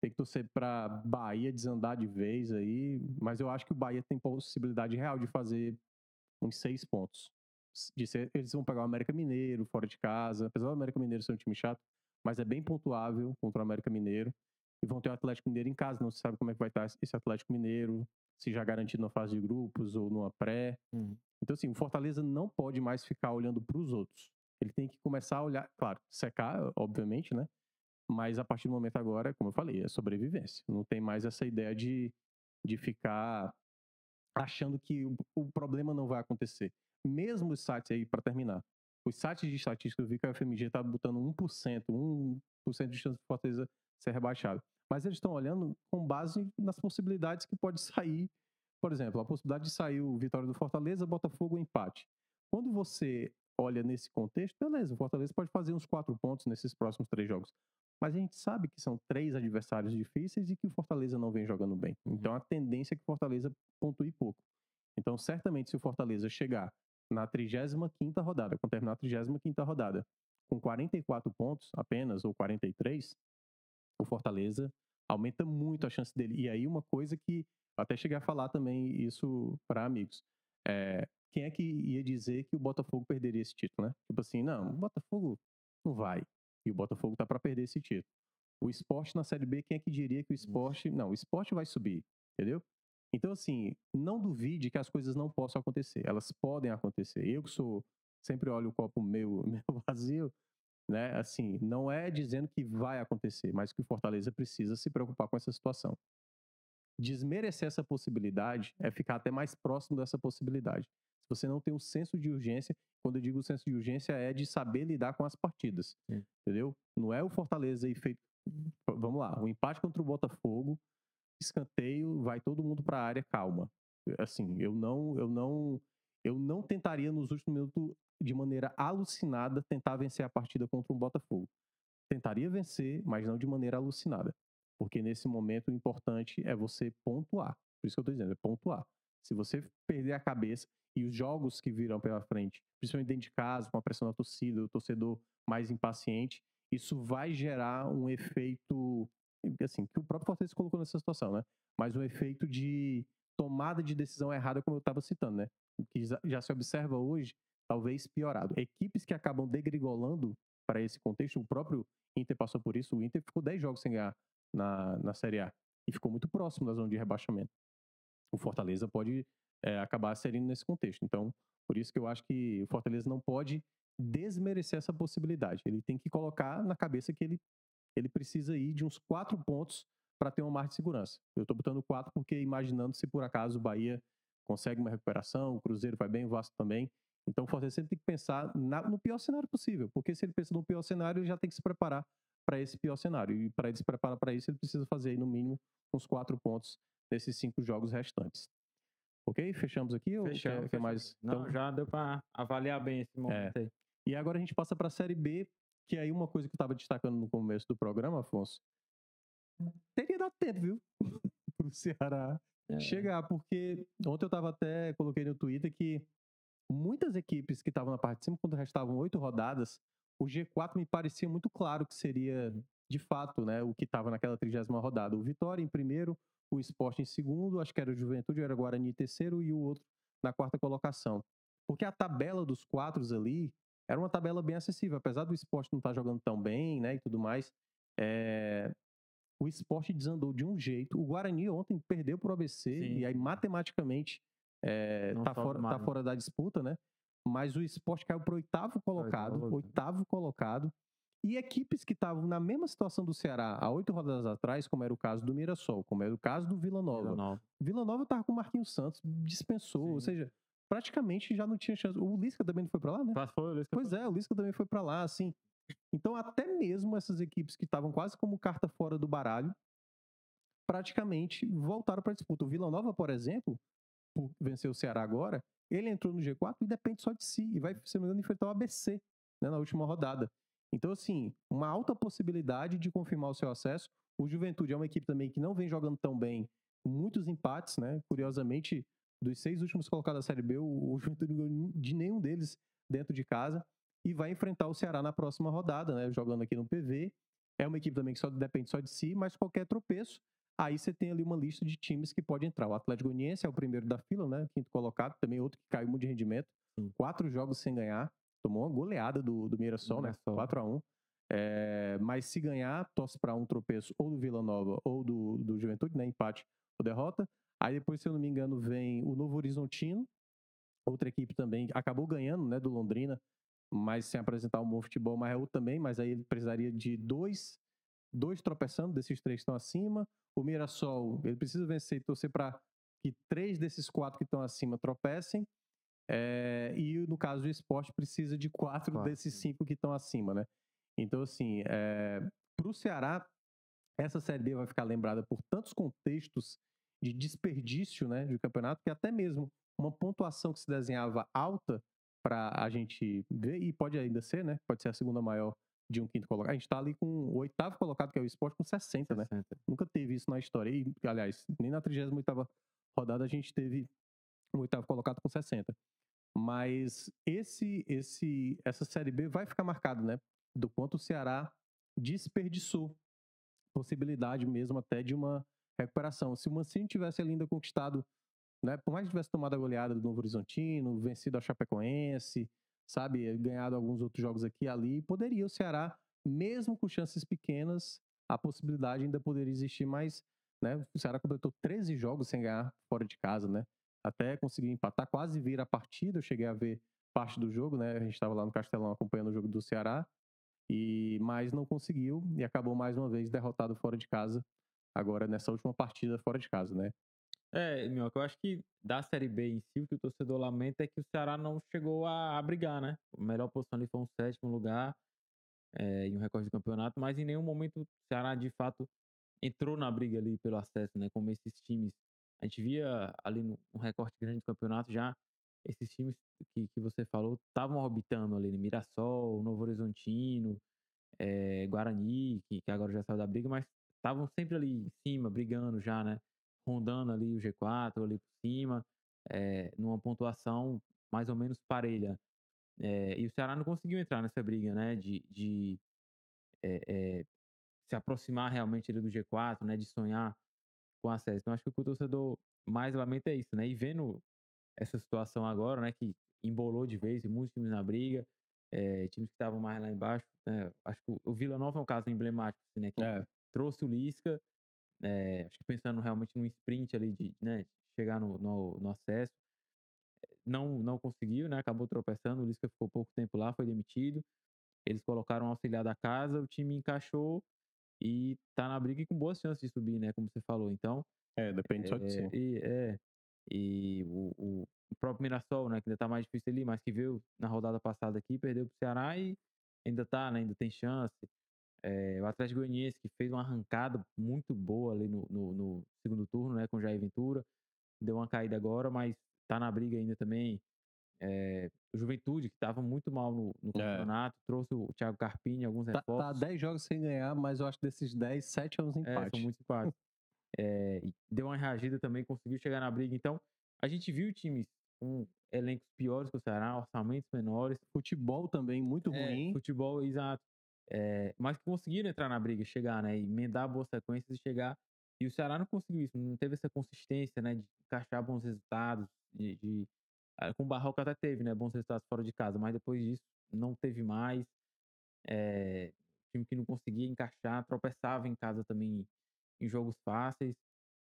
tem que torcer para Bahia desandar de vez aí, mas eu acho que o Bahia tem possibilidade real de fazer uns seis pontos. Ser, eles vão pegar o América Mineiro fora de casa, apesar do América Mineiro ser um time chato, mas é bem pontuável contra o América Mineiro. E vão ter o Atlético Mineiro em casa, não se sabe como é que vai estar esse Atlético Mineiro, se já garantido na fase de grupos ou numa pré. Uhum. Então, assim, o Fortaleza não pode mais ficar olhando para os outros. Ele tem que começar a olhar, claro, secar, obviamente, né? Mas a partir do momento agora, como eu falei, é sobrevivência. Não tem mais essa ideia de, de ficar achando que o, problema não vai acontecer. Mesmo os sites aí, para terminar, os sites de estatística, eu vi que a FMG está botando 1%, 1% de chance de Fortaleza ser rebaixado. Mas eles estão olhando com base nas possibilidades que pode sair. Por exemplo, a possibilidade de sair o Vitória do Fortaleza, Botafogo, empate. Quando você olha nesse contexto, beleza, o Fortaleza pode fazer uns quatro pontos nesses próximos três jogos. Mas a gente sabe que são três adversários difíceis e que o Fortaleza não vem jogando bem. Uhum. Então a tendência é que o Fortaleza pontue pouco. Então, certamente, se o Fortaleza chegar na 35 rodada, quando terminar a 35 rodada, com 44 pontos apenas, ou 43, o Fortaleza aumenta muito a chance dele. E aí, uma coisa que até cheguei a falar também isso para amigos. É, quem é que ia dizer que o Botafogo perderia esse título, né? Tipo assim, não, o Botafogo não vai. E o Botafogo tá para perder esse título. O esporte na Série B, quem é que diria que o esporte. Não, o esporte vai subir, entendeu? Então, assim, não duvide que as coisas não possam acontecer. Elas podem acontecer. Eu que sou. Sempre olho o copo meio, meio vazio, né? Assim, não é dizendo que vai acontecer, mas que o Fortaleza precisa se preocupar com essa situação. Desmerecer essa possibilidade é ficar até mais próximo dessa possibilidade se você não tem um senso de urgência, quando eu digo senso de urgência é de saber lidar com as partidas, Sim. entendeu? Não é o Fortaleza aí feito, vamos lá, o um empate contra o Botafogo, escanteio, vai todo mundo para a área, calma. Assim, eu não, eu não, eu não tentaria nos últimos minutos de maneira alucinada tentar vencer a partida contra um Botafogo. Tentaria vencer, mas não de maneira alucinada. Porque nesse momento o importante é você pontuar. Por isso que eu estou dizendo, é pontuar. Se você perder a cabeça, e os jogos que virão pela frente, principalmente dentro de casa, com a pressão da torcida, o torcedor mais impaciente, isso vai gerar um efeito, assim, que o próprio Fortaleza colocou nessa situação, né? Mas um efeito de tomada de decisão errada, como eu estava citando, né? O que já se observa hoje, talvez piorado. Equipes que acabam degrigolando para esse contexto, o próprio Inter passou por isso, o Inter ficou 10 jogos sem ganhar na, na Série A e ficou muito próximo da zona de rebaixamento. O Fortaleza pode é, acabar serindo nesse contexto. Então, por isso que eu acho que o Fortaleza não pode desmerecer essa possibilidade. Ele tem que colocar na cabeça que ele, ele precisa ir de uns quatro pontos para ter uma margem de segurança. Eu estou botando quatro porque imaginando se por acaso o Bahia consegue uma recuperação, o Cruzeiro vai bem, o Vasco também. Então o Fortaleza sempre tem que pensar na, no pior cenário possível, porque se ele pensa no pior cenário, ele já tem que se preparar para esse pior cenário. E para ele se preparar para isso, ele precisa fazer no mínimo uns quatro pontos nesses cinco jogos restantes. Ok? Fechamos aqui? Ou fechamos, quer, quer mais? Não, então... já deu para avaliar bem esse momento é. aí. E agora a gente passa para a Série B, que aí uma coisa que eu estava destacando no começo do programa, Afonso, teria dado tempo, viu? para o Ceará é. chegar, porque ontem eu estava até, coloquei no Twitter que muitas equipes que estavam na parte de cima, quando restavam oito rodadas, o G4 me parecia muito claro que seria, de fato, né, o que estava naquela trigésima rodada. O Vitória em primeiro, o esporte em segundo, acho que era o Juventude, era o Guarani em terceiro e o outro na quarta colocação. Porque a tabela dos quatro ali era uma tabela bem acessível, apesar do esporte não estar tá jogando tão bem, né, e tudo mais. É... O esporte desandou de um jeito. O Guarani ontem perdeu para o ABC Sim. e aí matematicamente é, tá, fora, tá fora da disputa, né? Mas o esporte caiu para o oitavo colocado, oitavo colocado. E equipes que estavam na mesma situação do Ceará há oito rodadas atrás, como era o caso do Mirassol, como era o caso do Vila Nova. Vila Nova, Vila Nova tava com o Marquinhos Santos, dispensou, Sim. ou seja, praticamente já não tinha chance. O Lisca também não foi para lá, né? Foi, o Lisca pois foi. é, o Lisca também foi para lá, assim. Então, até mesmo essas equipes que estavam quase como carta fora do baralho, praticamente voltaram para a disputa. O Vila Nova, por exemplo, por vencer o Ceará agora, ele entrou no G4 e depende só de si. E vai, se não me engano, enfrentar o ABC né, na última rodada. Então, assim, uma alta possibilidade de confirmar o seu acesso. O Juventude é uma equipe também que não vem jogando tão bem, muitos empates, né? Curiosamente, dos seis últimos colocados da Série B, o, Juventude não ganhou de nenhum deles dentro de casa e vai enfrentar o Ceará na próxima rodada, né? Jogando aqui no PV. É uma equipe também que só depende só de si, mas qualquer tropeço, aí você tem ali uma lista de times que pode entrar. O Atlético Goianiense é o primeiro da fila, né? Quinto colocado, também outro que caiu muito de rendimento. Quatro jogos sem ganhar tomou uma goleada do, do Mirassol, né? 4 a 1 é, mas se ganhar, torce para um tropeço ou do Vila Nova ou do, do Juventude, né? Empate ou derrota. Aí depois, se eu não me engano, vem o Novo Horizontino, outra equipe também, acabou ganhando, né? Do Londrina, mas sem apresentar um bom futebol, mas é outro também, mas aí ele precisaria de dois, dois tropeçando, desses três que estão acima. O Mirassol, ele precisa vencer e torcer para que três desses quatro que estão acima tropecem. É, e no caso do esporte, precisa de quatro, desses cinco que estão acima, né? Então, assim, é, para o Ceará, essa Série B vai ficar lembrada por tantos contextos de desperdício né, de campeonato, que até mesmo uma pontuação que se desenhava alta para a gente ver, e pode ainda ser, né? Pode ser a segunda maior de um quinto colocado. A gente está ali com o oitavo colocado, que é o esporte, com 60, 60. né? Nunca teve isso na história. E, aliás, nem na 38 rodada a gente teve o oitavo colocado com 60. Mas esse, esse, essa Série B vai ficar marcada, né? Do quanto o Ceará desperdiçou possibilidade mesmo até de uma recuperação. Se o Mancini tivesse ainda conquistado, né, por mais que tivesse tomado a goleada do Novo Horizontino, vencido a Chapecoense, sabe, ganhado alguns outros jogos aqui e ali, poderia o Ceará, mesmo com chances pequenas, a possibilidade ainda poderia existir, mas né, o Ceará completou 13 jogos sem ganhar fora de casa, né? Até conseguir empatar, quase vir a partida, eu cheguei a ver parte do jogo, né? A gente estava lá no Castelão acompanhando o jogo do Ceará, e mas não conseguiu e acabou mais uma vez derrotado fora de casa agora nessa última partida fora de casa, né? É, meu, eu acho que da Série B em si, o que o torcedor lamenta é que o Ceará não chegou a, a brigar, né? A melhor posição ali foi um sétimo lugar é, em um recorde de campeonato, mas em nenhum momento o Ceará, de fato, entrou na briga ali pelo acesso, né? Como esses times. A gente via ali no, no recorte grande do campeonato já esses times que, que você falou estavam orbitando ali, né? Mirassol, Novo Horizontino, é, Guarani, que, que agora já saiu da briga, mas estavam sempre ali em cima, brigando já, né? Rondando ali o G4, ali por cima, é, numa pontuação mais ou menos parelha. É, e o Ceará não conseguiu entrar nessa briga, né? De, de é, se aproximar realmente ali do G4, né? De sonhar com acesso. Então acho que o que o torcedor mais lamenta é isso, né? E vendo essa situação agora, né? Que embolou de vez, muitos times na briga, é, times que estavam mais lá embaixo. Né? Acho que o Vila Nova é um caso emblemático, assim, né? Que é. trouxe o Lisca, é, acho que pensando realmente num sprint ali de né, chegar no, no, no, acesso. Não, não conseguiu, né? Acabou tropeçando, o Lisca ficou pouco tempo lá, foi demitido. Eles colocaram um auxiliar da casa, o time encaixou e tá na briga e com boas chances de subir, né? Como você falou. Então. É, depende é, só de si. E, é, e o, o, próprio Mirassol, né, que ainda tá mais difícil ali, mas que veio na rodada passada aqui, perdeu pro Ceará e ainda tá, né, ainda tem chance. É, o Atlético Goianiense, que fez uma arrancada muito boa ali no, no, no, segundo turno, né, com o Jair Ventura, deu uma caída agora, mas tá na briga ainda também. É, Juventude, que estava muito mal no, no é. campeonato, é. trouxe o Thiago Carpini, alguns tá, reforços. Tá 10 jogos sem ganhar, mas eu acho que desses 10, 7 é uns empates. É, são muitos empates. é, deu uma reagida também, conseguiu chegar na briga. Então, a gente viu times com elencos piores que o Ceará, orçamentos menores. Futebol também muito é, ruim. Futebol, exato. É, mas que conseguiram entrar na briga, chegar, né? Emendar boas sequências e chegar. E o Ceará não conseguiu isso, não teve essa consistência, né? De encaixar bons resultados. De, de... Ah, com o Barroca até teve, né? Bons resultados fora de casa, mas depois disso não teve mais. É, time que não conseguia encaixar, tropeçava em casa também em jogos fáceis.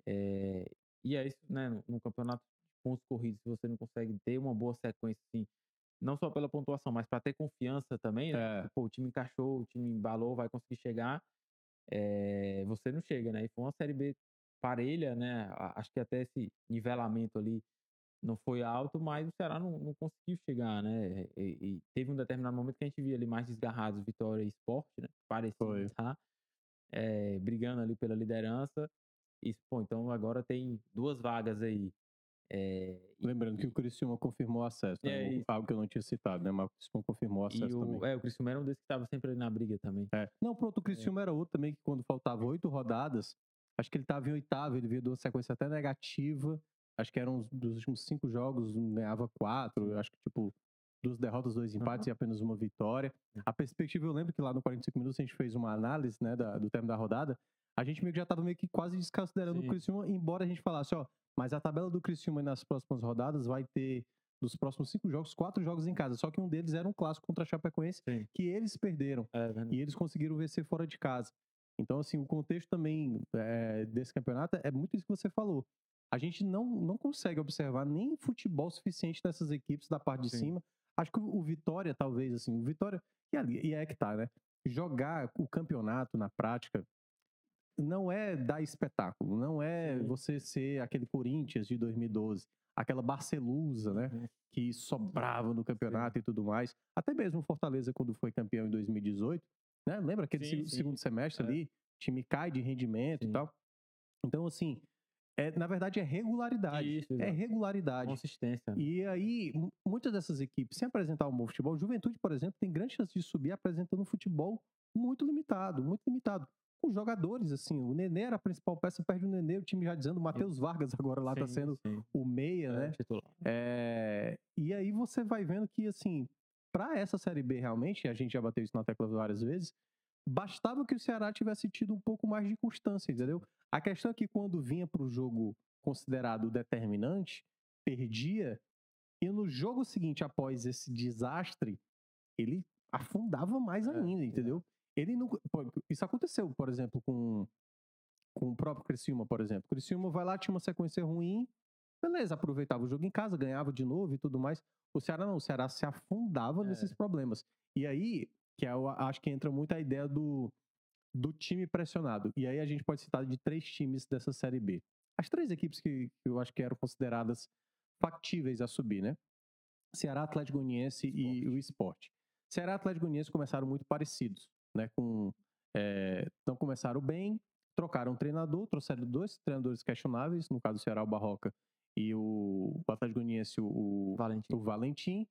É, e é isso, né? No, no campeonato pontos corridos, se você não consegue ter uma boa sequência, assim, não só pela pontuação, mas para ter confiança também, né? É. Pô, o time encaixou, o time embalou, vai conseguir chegar, é, você não chega, né? E foi uma Série B parelha, né? Acho que até esse nivelamento ali não foi alto, mas o Ceará não, não conseguiu chegar, né? E, e, teve um determinado momento que a gente via ali mais desgarrados, Vitória e Esporte, né? Parecia estar é, brigando ali pela liderança. E, pô, então agora tem duas vagas aí é, Lembrando que o Criciúma confirmou acesso, né? é, algo que eu não tinha citado, né? Mas o Criciúma confirmou acesso o, também. É, o Criciúma era um desses que estava sempre ali na briga também. É. Não, pronto, o é. Criciúma era outro também, que quando faltavam oito rodadas, acho que ele estava em oitavo, ele veio de uma sequência até negativa, acho que eram dos últimos cinco jogos, ganhava quatro, acho que tipo, duas derrotas, dois empates uhum. e apenas uma vitória. A perspectiva, eu lembro que lá no 45 minutos a gente fez uma análise, né, da, do termo da rodada, a gente meio que já estava meio que quase desconsiderando Sim. o Criciúma, embora a gente falasse, ó, mas a tabela do Criciúma nas próximas rodadas vai ter, dos próximos cinco jogos, quatro jogos em casa. Só que um deles era um clássico contra a Chapecoense, Sim. que eles perderam. É, e eles conseguiram vencer fora de casa. Então, assim, o contexto também é, desse campeonato é muito isso que você falou. A gente não, não consegue observar nem futebol suficiente dessas equipes da parte de Sim. cima. Acho que o Vitória, talvez, assim, o Vitória. E, ali, e é que tá, né? Jogar o campeonato na prática não é dar espetáculo, não é Sim. você ser aquele Corinthians de 2012, aquela Barcelusa, né, uhum. que sobrava no campeonato Sim. e tudo mais. Até mesmo o Fortaleza quando foi campeão em 2018, né? Lembra aquele segundo semestre é. ali, time cai de rendimento e tal. Então, assim, é, na verdade é regularidade. Isso, é regularidade. Consistência. Né? E aí, muitas dessas equipes, sem apresentar um bom futebol, Juventude, por exemplo, tem grande chance de subir apresentando um futebol muito limitado, muito limitado. Com jogadores, assim, o Nenê era a principal peça, perde o Nenê, o time já dizendo, o Matheus Vargas agora lá tá sim, tá sendo sim. o meia, é, né? É, e aí você vai vendo que, assim, para essa Série B realmente, a gente já bateu isso na tecla várias vezes, bastava que o Ceará tivesse tido um pouco mais de constância, entendeu? A questão é que quando vinha para o jogo considerado determinante, perdia, e no jogo seguinte, após esse desastre, ele afundava mais é, ainda, é. entendeu? Ele não, isso aconteceu, por exemplo, com, com o próprio Criciúma, por exemplo. Criciúma vai lá, tinha uma sequência ruim, beleza, aproveitava o jogo em casa, ganhava de novo e tudo mais. O Ceará não, o Ceará se afundava é. nesses problemas. E aí, que é, eu acho que entra muito a ideia do, do time pressionado. E aí a gente pode citar de três times dessa Série B. As três equipes que, eu acho que eram consideradas factíveis a subir, né? Ceará, Atlético Goianiense e o Esporte. Ceará e Atlético Goianiense começaram muito parecidos, né? Com, é, então começaram bem, trocaram um treinador, trouxeram dois treinadores questionáveis, no caso o Ceará, o Barroca e o, o Atlético Goianiense, o, Valentim. o Valentim.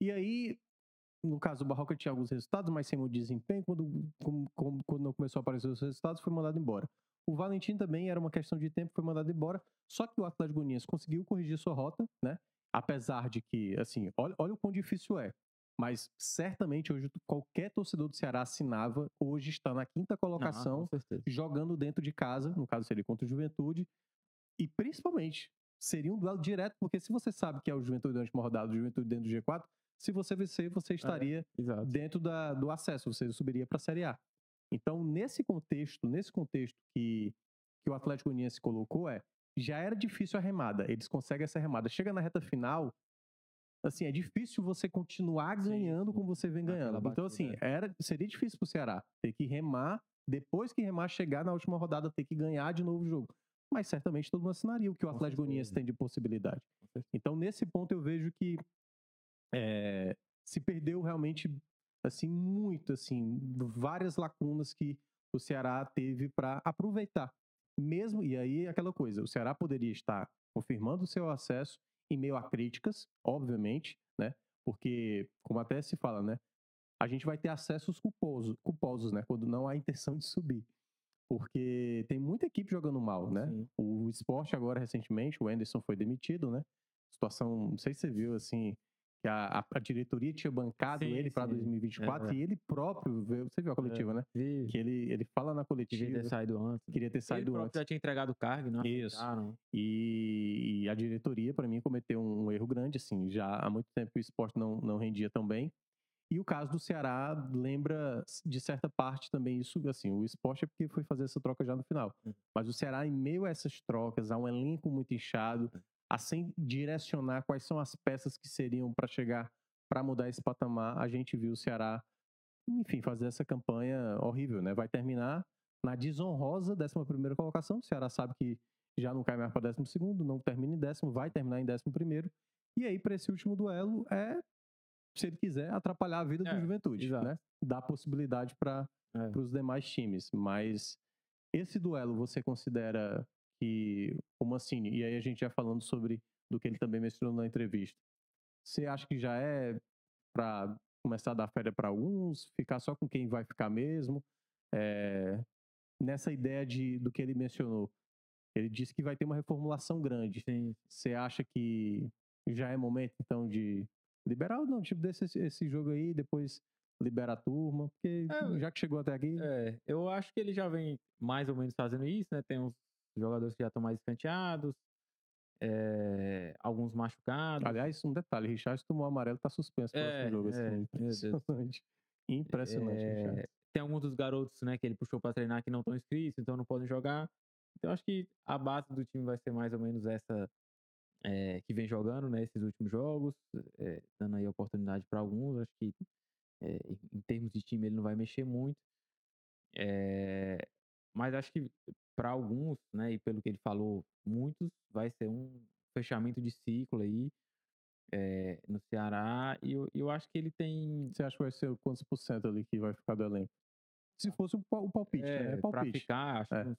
E aí, no caso, o Barroca tinha alguns resultados, mas sem muito desempenho. Quando, quando, quando não começou a aparecer os resultados, foi mandado embora. O Valentim também era uma questão de tempo, foi mandado embora. Só que o Atlético Goianiense conseguiu corrigir sua rota, né? Apesar de que, assim, olha, olha o quão difícil é. Mas certamente hoje qualquer torcedor do Ceará assinava, hoje está na quinta colocação, jogando dentro de casa, no caso seria contra o Juventude, e principalmente seria um duelo direto, porque se você sabe que é o Juventude durante uma rodada, o Juventude dentro do G4, se você vencer, você estaria é, dentro da, do acesso, você subiria para a Série A. Então, nesse contexto, nesse contexto que, que o Atlético Uniense colocou, é já era difícil a remada, eles conseguem essa remada. Chega na reta final, assim, é difícil você continuar ganhando como você vem ganhando. então, assim, era, seria difícil pro Ceará ter que remar, depois que remar, chegar na última rodada, ter que ganhar de novo o jogo. Mas certamente todo mundo assinaria o que o Atlético Goianiense tem de possibilidade. Então, nesse ponto, eu vejo que é, se perdeu realmente, assim, muito, assim, várias lacunas que o Ceará teve para aproveitar. Mesmo, e aí aquela coisa, o Ceará poderia estar confirmando o seu acesso em meio a críticas, obviamente, né? Porque, como até se fala, né? A gente vai ter acessos culposos, culposos, né? Quando não há intenção de subir. Porque tem muita equipe jogando mal, né? Sim. O esporte agora, recentemente, o Anderson foi demitido, né? Situação, não sei se você viu, assim, que a, a, diretoria tinha bancado sim, ele para 2024 é. e ele próprio, você viu a coletiva, é. né? Sim. Que ele, ele fala na coletiva. Queria ter saído antes. Queria ter saído ele antes. já tinha entregado o cargo, não Isso. E, e, a diretoria, para mim, cometeu um erro grande, assim. Já há muito tempo o esporte não, não rendia tão bem. E o caso do Ceará lembra, de certa parte, também isso, assim, o esporte é porque foi fazer essa troca já no final. Hum. Mas o Ceará, em meio a essas trocas, há um elenco muito inchado, hum a sem direcionar quais são as peças que seriam para chegar para mudar esse patamar, a gente viu o Ceará, enfim, fazer essa campanha horrível, né? Vai terminar na desonrosa 11 colocação. O Ceará sabe que já não cai mais para 12, não termina em décimo, vai terminar em 11. E aí, para esse último duelo, é, se ele quiser, atrapalhar a vida é, do Juventude, exato. né? Dá possibilidade para é. os demais times. Mas esse duelo você considera que o Mancini, e aí a gente já falando sobre do que ele também mencionou na entrevista, você acha que já é para começar a dar férias para alguns, ficar só com quem vai ficar mesmo? É, nessa ideia de, do que ele mencionou, ele disse que vai ter uma reformulação grande. Sim. Você acha que já é momento, então, de liberar ou não? Tipo, desse esse, esse jogo aí, depois liberar a turma, porque é, já que chegou até aqui. É, eu acho que ele já vem mais ou menos fazendo isso, né? Tem uns jogadores que já estão mais escanteados, é, alguns machucados. Aliás, um detalhe, Richard tomou amarelo está suspenso para é, jogo. Assim, é, impressionante. Impressionante, é, Tem alguns dos garotos né, que ele puxou para treinar que não estão inscritos, então não podem jogar. Então acho que a base do time vai ser mais ou menos essa é, que vem jogando né, esses últimos jogos, é, dando aí oportunidade para alguns. Acho que é, em termos de time ele não vai mexer muito. Mas acho que para alguns, né, e pelo que ele falou, muitos, vai ser um fechamento de ciclo aí é, no Ceará. E eu, eu acho que ele tem. Você acha que vai ser quantos por cento ali que vai ficar do elenco? se fosse o um palpite, é, né? Palpite. Pra ficar, acho É. que uns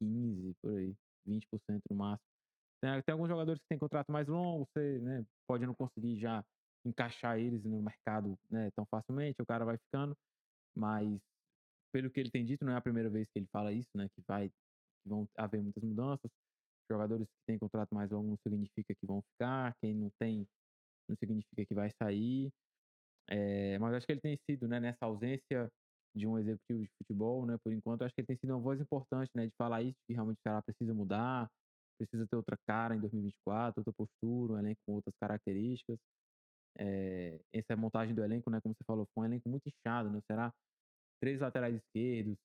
15, por aí, 20% no máximo. Tem, tem alguns jogadores que têm contrato mais longo, você né, pode não conseguir já encaixar eles no mercado né, tão facilmente, o cara vai ficando, mas pelo que ele tem dito, não é a primeira vez que ele fala isso, né? Que vai que vão haver muitas mudanças. Jogadores que têm contrato mais longo não significa que vão ficar, quem não tem não significa que vai sair. É, mas acho que ele tem sido, né, nessa ausência de um executivo de futebol, né, por enquanto, acho que ele tem sido uma voz importante, né, de falar isso, que realmente o cara precisa mudar, precisa ter outra cara em 2024, outra postura, um elenco com outras características. É, essa montagem do elenco, né, como você falou, foi um elenco muito inchado, né, será três laterais esquerdos.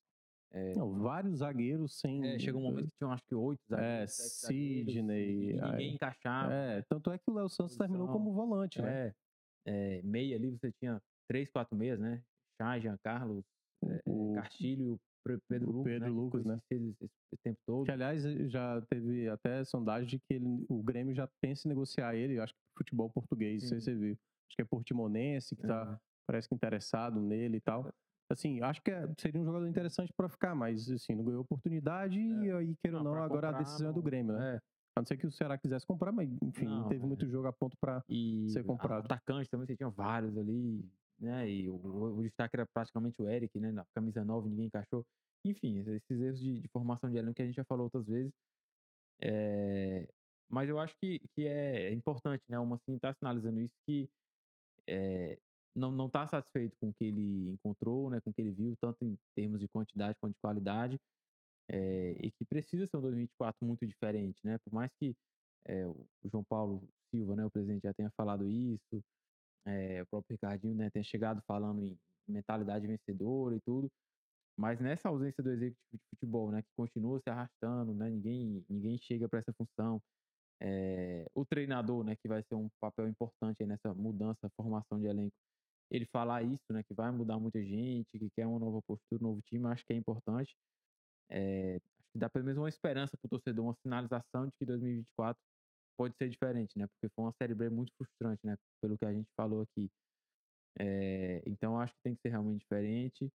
É, Não, vários zagueiros sem. é, chegou um momento que tinham acho que oito zagueiros, É, Sidney, ninguém aí- encaixava. É, tanto é que o Léo Santos terminou Posição. como volante, né? É, é, meia ali você tinha três, quatro meias, né? Chay, Jean Carlos, é, O- Castilho, Pre- Pedro Lucas, Pedro né? Lucas, né? Esse, esse tempo todo. Que, aliás, já teve até sondagem de que ele- o Grêmio já pensa em negociar ele, acho que futebol português, não sei se você viu. Acho que é Portimonense, que tá, É. parece que interessado nele e tal. Assim, acho que é- seria um jogador interessante pra ficar, mas assim, não ganhou oportunidade e aí, queira ou Não, não, agora a comprar, decisão é do não- Grêmio, né? É, A não ser que o Ceará quisesse comprar, mas enfim, não, Não, teve é. muito jogo a ponto pra. e Ser comprado. atacante também, você tinha vários ali, né? E o, o- destaque era praticamente o Eric, né? Na camisa 9, ninguém encaixou. Enfim, esses erros de, de formação de elenco que a gente já falou outras vezes. É, mas eu acho que, que é importante, né? O Mancini tá sinalizando isso que é, não, não tá satisfeito com o que ele encontrou, né? Com o que ele viu, tanto em termos de quantidade quanto de qualidade. é, e que precisa ser um 2024 muito diferente, né? Por mais que é, o João Paulo Silva, né, o presidente, já tenha falado isso, é, o próprio Ricardinho né, tenha chegado falando em mentalidade vencedora e tudo, mas nessa ausência do executivo de futebol, né, que continua se arrastando, né, ninguém, ninguém chega para essa função, é, o treinador, né, que vai ser um papel importante nessa mudança, formação de elenco, ele falar isso, né, que vai mudar muita gente, que quer uma nova postura, um novo time, acho que é importante. É, acho que dá pelo menos uma esperança para o torcedor, uma sinalização de que 2024 pode ser diferente, né? Porque foi uma série B muito frustrante, né? Pelo que a gente falou aqui. É, então acho que tem que ser realmente diferente.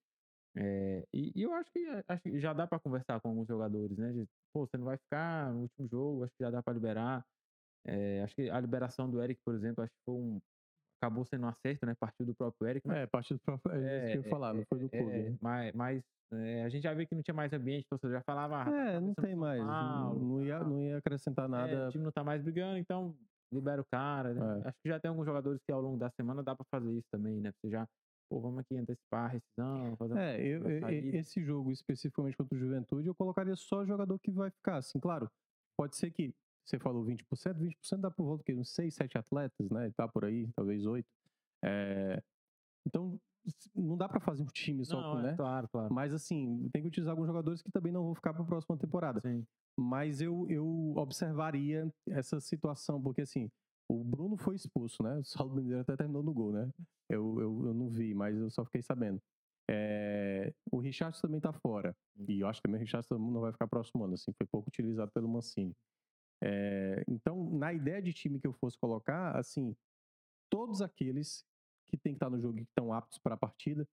É, e, e eu acho que, acho que já dá para conversar com alguns jogadores, né? De, Pô, você não vai ficar no último jogo, acho que já dá para liberar. É, acho que a liberação do Eric, por exemplo, acho que foi um, acabou sendo um acerto, né? Partiu do próprio Eric. mas É, partido próprio. É, isso que eu ia falar, não foi do clube. é, né? mas mas é, a gente já vê que não tinha mais ambiente, então você já falava. ah, tá É, não tem mais. Não, Paulo, não ia, não ia acrescentar É, nada. o time não tá mais brigando, então libera o cara. né? É. Acho que já tem alguns jogadores que ao longo da semana dá pra fazer isso também, né? Você já, pô, vamos aqui antecipar a rescisão, fazer É, eu- esse jogo especificamente contra o Juventude, eu colocaria só jogador que vai ficar. Assim, claro, pode ser que você falou 20%, 20% dá por volta de uns 6, 7 atletas, né? Tá por aí, talvez 8. É, então, s- não dá pra fazer um time só, Não, com, é, né? claro, claro. Mas assim, tem que utilizar alguns jogadores que também não vão ficar para a próxima temporada. Sim. Mas eu, eu observaria essa situação, porque assim, o Bruno foi expulso, né? O Saulo Mineiro até terminou no gol, né? Eu, eu, eu não vi, mas eu só fiquei sabendo. É, o Richardson também tá fora. E eu acho que também o Richardson não vai ficar próximo ano, assim, foi pouco utilizado pelo Mancini. É, então, na ideia de time que eu fosse colocar, assim, todos aqueles que tem que estar no jogo e que estão aptos para a partida,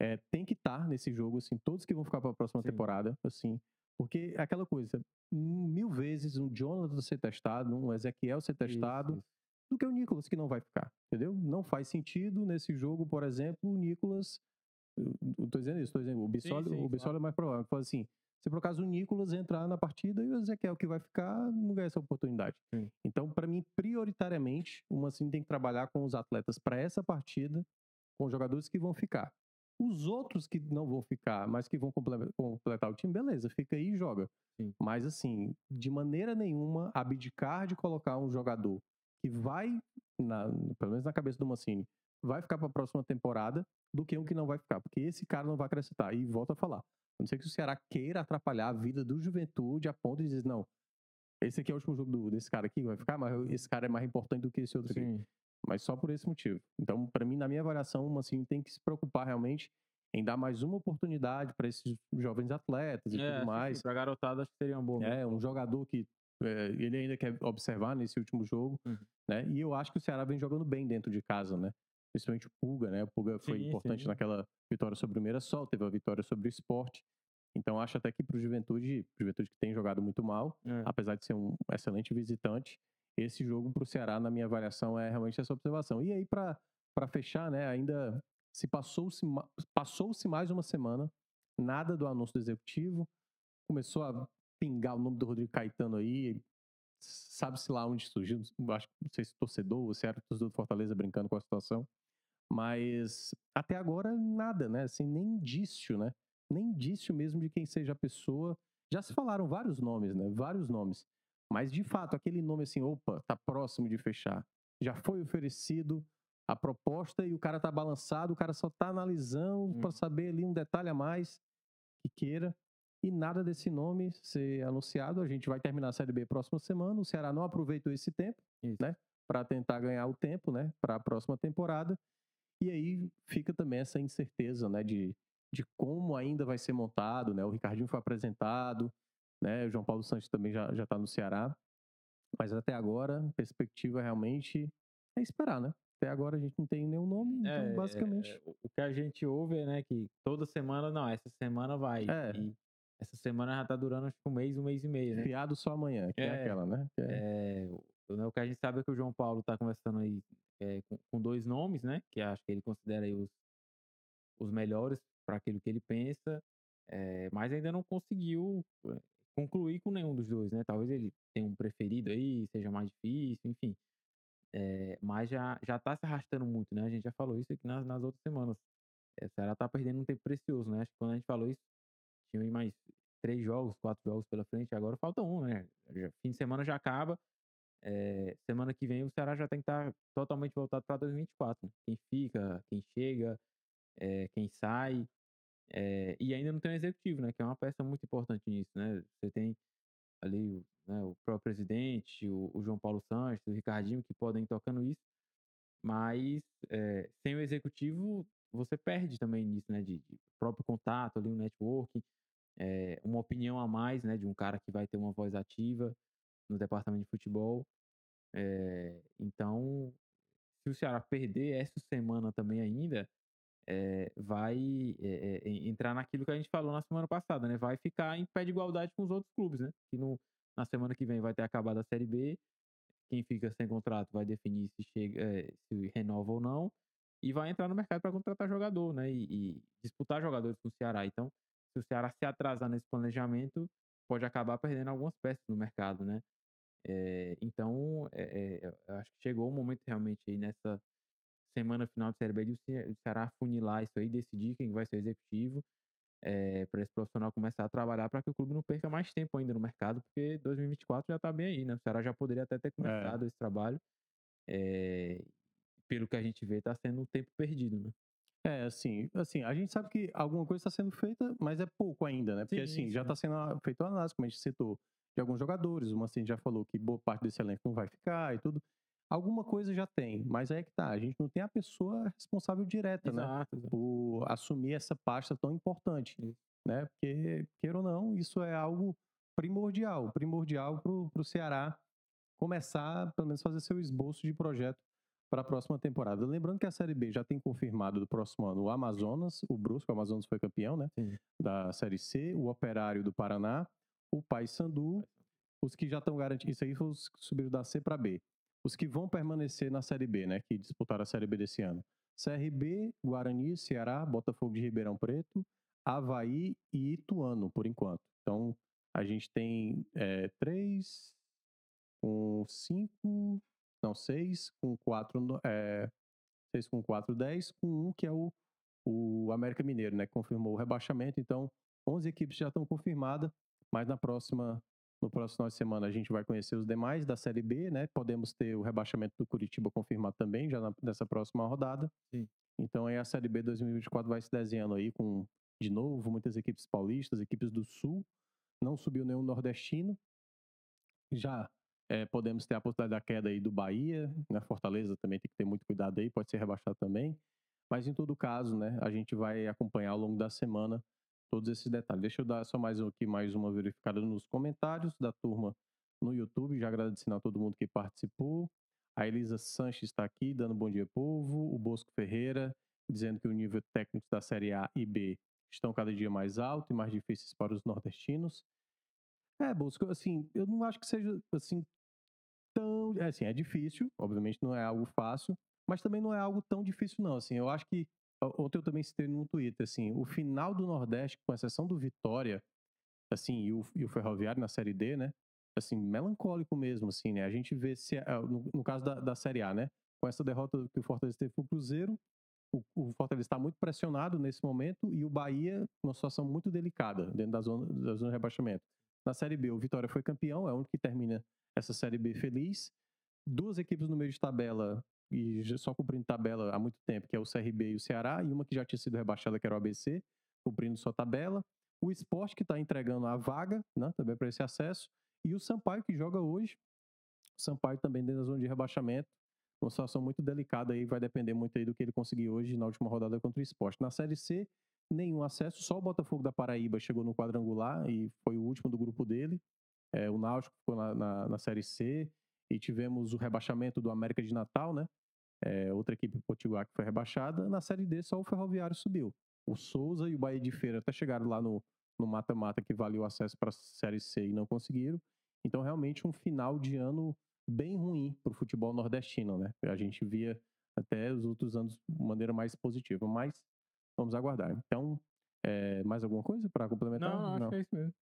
é, tem que estar nesse jogo, assim, todos que vão ficar para a próxima Sim. temporada, assim, porque é aquela coisa, mil vezes um Jonathan ser testado, um Ezequiel ser testado, Isso, isso. do que o Nicolas que não vai ficar, entendeu? Não faz sentido nesse jogo, por exemplo, o Nicolas, eu tô dizendo isso, tô dizendo, o Bissoli, sim, o Bissoli é mais provável, fala assim, se por acaso o Nicolas entrar na partida e o Ezequiel que vai ficar, não ganha essa oportunidade. Sim. Então, para mim, prioritariamente, o Mancini tem que trabalhar com os atletas para essa partida, com os jogadores que vão ficar. Os outros que não vão ficar, mas que vão comple- completar o time, beleza, fica aí e joga. Sim. Mas, assim, de maneira nenhuma, abdicar de colocar um jogador que vai, na- pelo menos na cabeça do Mancini, vai ficar para a próxima temporada, do que um que não vai ficar, porque esse cara não vai acrescentar. E volta a falar. A não ser que o Ceará queira atrapalhar a vida do juventude a ponto de dizer, não, esse aqui é o último jogo do- desse cara aqui, vai ficar, mas esse cara é mais importante do que esse outro aqui. Sim. Mas só por esse motivo. Então, para mim, na minha avaliação, o Mancini tem que se preocupar realmente em dar mais uma oportunidade para esses jovens atletas e É, tudo mais. Pra garotada, acho que seria boa. mesmo. É, um jogador que é, ele ainda quer observar nesse último jogo, Uhum. né? E eu acho que o Ceará vem jogando bem dentro de casa, né? Principalmente o Puga, né? O Puga foi sim, importante sim. naquela vitória sobre o Mirassol, teve a vitória sobre o Esporte. Então acho até que para o Juventude, Juventude que tem jogado muito mal, é. apesar de ser um excelente visitante, esse jogo para o Ceará, na minha avaliação, é realmente essa observação. E aí, para fechar, né, ainda se passou-se passou -se mais uma semana, nada do anúncio do executivo, começou a pingar o nome do Rodrigo Caetano aí, sabe-se lá onde surgiu, acho que não sei se torcedor, ou se era torcedor do Fortaleza brincando com a situação, mas até agora nada, né, assim, nem indício, né, nem indício mesmo de quem seja a pessoa. Já se falaram vários nomes, né, vários nomes, mas de fato, aquele nome assim, opa, tá próximo de fechar, já foi oferecido a proposta e o cara tá balançado, o cara só tá analisando hum. para saber ali um detalhe a mais que queira e nada desse nome ser anunciado. A gente vai terminar a Série B próxima semana. O Ceará não aproveitou esse tempo, Isso. né? Para tentar ganhar o tempo, né? Para a próxima temporada. E aí fica também essa incerteza, né? De, de como ainda vai ser montado, né? O Ricardinho foi apresentado, né? O João Paulo Santos também já já está no Ceará. Mas até agora, a perspectiva realmente é esperar, né? Até agora a gente não tem nenhum nome, então é, basicamente. É, o que a gente ouve é, né, que toda semana, não, essa semana vai. É. Essa semana já tá durando acho que um mês, um mês e meio, né? Fiado só amanhã, que é, é aquela, né? É... o que a gente sabe é que o João Paulo tá conversando aí é, com, com, dois nomes, né? Que acho que ele considera os, os melhores para aquilo que ele pensa, é, mas ainda não conseguiu é, concluir com nenhum dos dois, né? Talvez ele tenha um preferido aí, seja mais difícil, enfim. É, mas já, já tá se arrastando muito, né? A gente já falou isso aqui nas, nas outras semanas. É, o Ceará tá perdendo um tempo precioso, né? Acho que quando a gente falou isso, tinha mais três jogos, quatro jogos pela frente, agora falta um, né? Já, fim de semana já acaba. É, semana que vem o Ceará já tem que estar tá totalmente voltado para 2024. Né? Quem fica, quem chega, é, quem sai. É, e ainda não tem um executivo, né? Que é uma peça muito importante nisso, né? Você tem ali né, o próprio presidente, o, o, João Paulo Santos, o Ricardinho, que podem ir tocando isso. Mas sem o executivo, você perde também nisso, né? De, de próprio contato ali, o networking é, uma opinião a mais, né, de um cara que vai ter uma voz ativa no departamento de futebol. É, então, se o Ceará perder essa semana também ainda, é, vai entrar naquilo que a gente falou na semana passada, né? Vai ficar em pé de igualdade com os outros clubes, né? Que no, na semana que vem vai ter acabado a Série B. Quem fica sem contrato vai definir se chega, se renova ou não e vai entrar no mercado para contratar jogador, né? E, e, disputar jogadores com o Ceará. Então, se o Ceará se atrasar nesse planejamento, pode acabar perdendo algumas peças no mercado, né? É, então, é, é, eu acho que chegou o momento realmente aí nessa semana final de Série B de o Ceará funilar isso aí, decidir quem vai ser o executivo, para esse profissional começar a trabalhar para que o clube não perca mais tempo ainda no mercado, porque 2024 já está bem aí, né? O Ceará já poderia até ter é. começado esse trabalho. Pelo que a gente vê, está sendo um tempo perdido, né? É, assim, assim, a gente sabe que alguma coisa está sendo feita, mas é pouco ainda, né? Porque, sim, assim, sim. já está sendo feito uma análise, como a gente citou, de alguns jogadores. O Mancini já falou que boa parte desse elenco não vai ficar e tudo. Alguma coisa já tem, mas aí é que tá. A gente não tem a pessoa responsável direta, né? exato, né? Exato. Por assumir essa pasta tão importante, né? Porque, queira ou não, isso é algo primordial, primordial para o Ceará começar, pelo menos, fazer seu esboço de projeto para a próxima temporada. Lembrando que a Série B já tem confirmado do próximo ano o Amazonas, o Brusco, o Amazonas foi campeão, né? Sim. Da Série C, o Operário do Paraná, o Paysandu, os que já estão garantidos, isso aí foi os que subiram da C para B. Os que vão permanecer na Série B, né? Que disputaram a Série B desse ano. CRB, Guarani, Ceará, Botafogo de Ribeirão Preto, Havaí e Ituano, por enquanto. Então, a gente tem é, três, com cinco, não, 6 com 4, é, 6 com 4, 10, com 1 que é o, o América Mineiro, né? Que confirmou o rebaixamento. Então, 11 equipes já estão confirmadas, mas na próxima, no próximo final de semana a gente vai conhecer os demais da Série B, né? Podemos ter o rebaixamento do Curitiba confirmado também, já na, nessa próxima rodada. Sim. Então aí a Série B 2024 vai se desenhando aí com, de novo, muitas equipes paulistas, equipes do Sul. Não subiu nenhum nordestino. Já é, podemos ter a possibilidade da queda aí do Bahia, né? Fortaleza também tem que ter muito cuidado aí, pode ser rebaixado também. Mas em todo caso, né, a gente vai acompanhar ao longo da semana todos esses detalhes. Deixa eu dar só mais aqui mais uma verificada nos comentários da turma no YouTube, já agradecendo a todo mundo que participou. A Elisa Sanches está aqui, dando bom dia, povo. O Bosco Ferreira, dizendo que o nível técnico da Série A e B estão cada dia mais alto e mais difíceis para os nordestinos. É, Bosco, assim, eu não acho que seja, assim, tão... É, assim, é difícil, obviamente não é algo fácil, mas também não é algo tão difícil não, assim, eu acho que ontem eu também citei no Twitter, assim, o final do Nordeste, com exceção do Vitória, assim, e o, e o Ferroviário na Série D, né, assim, melancólico mesmo, assim, né, a gente vê, se, ah, no, no caso da, da Série A, né, com essa derrota que o Fortaleza teve Cruzeiro, o, o Fortaleza está muito pressionado nesse momento e o Bahia numa situação muito delicada dentro da zona, da zona de rebaixamento. Na Série B, o Vitória foi campeão, é o único que termina essa Série B feliz. Duas equipes no meio de tabela e só cumprindo tabela há muito tempo, que é o CRB e o Ceará, e uma que já tinha sido rebaixada, que era o ABC, cumprindo sua tabela. O esporte que está entregando a vaga, né, também para esse acesso, e o Sampaio que joga hoje. Sampaio também dentro da zona de rebaixamento, uma situação muito delicada aí, vai depender muito aí do que ele conseguir hoje na última rodada contra o esporte. Na Série C, nenhum acesso, só o Botafogo da Paraíba chegou no quadrangular e foi o último do grupo dele. É, o Náutico ficou na, na, na, Série C e tivemos o rebaixamento do América de Natal, né? É, outra equipe potiguar que foi rebaixada. Na Série D, só o Ferroviário subiu. O Souza e o Bahia de Feira até chegaram lá no mata-mata que valia o acesso para a Série C e não conseguiram. Então, realmente, um final de ano bem ruim para o futebol nordestino, né? A gente via até os outros anos de maneira mais positiva, mas Vamos aguardar. Então, é, mais alguma coisa para complementar? Não, não, acho que é isso mesmo.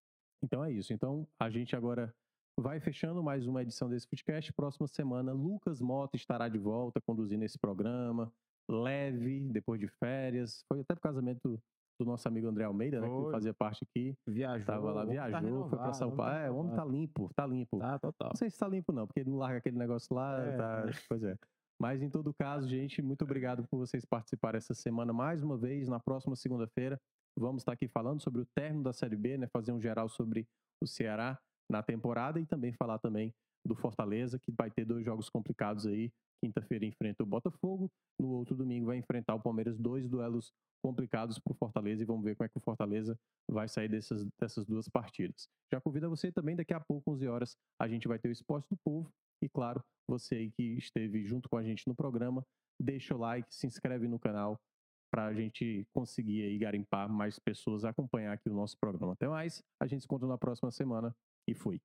Então é isso. Então, a gente agora vai fechando mais uma edição desse podcast. Próxima semana, Lucas Mota estará de volta conduzindo esse programa. Leve, depois de férias. Foi até pro casamento do nosso amigo André Almeida, né? Que fazia parte aqui. Viajou. Tava lá, tá viajou, tá foi para São Paulo. Tá é, o homem tá limpo, tá limpo. Tá, total. Não sei se tá limpo, não, porque ele não larga aquele negócio lá. É. Tá... Pois é. Mas em todo caso, gente, muito obrigado por vocês participarem essa semana mais uma vez. Na próxima segunda-feira, vamos estar aqui falando sobre o término da Série B, né? Fazer um geral sobre o Ceará na temporada e também falar também do Fortaleza, que vai ter dois jogos complicados aí. Quinta-feira enfrenta o Botafogo, no outro domingo vai enfrentar o Palmeiras, dois duelos complicados para o Fortaleza e vamos ver como é que o Fortaleza vai sair dessas, dessas duas partidas. Já convido você também, daqui a pouco, 11 horas, a gente vai ter o Esporte do Povo e claro, você aí que esteve junto com a gente no programa, deixa o like, se inscreve no canal para a gente conseguir aí garimpar mais pessoas a acompanhar aqui o nosso programa. Até mais, a gente se encontra na próxima semana e fui.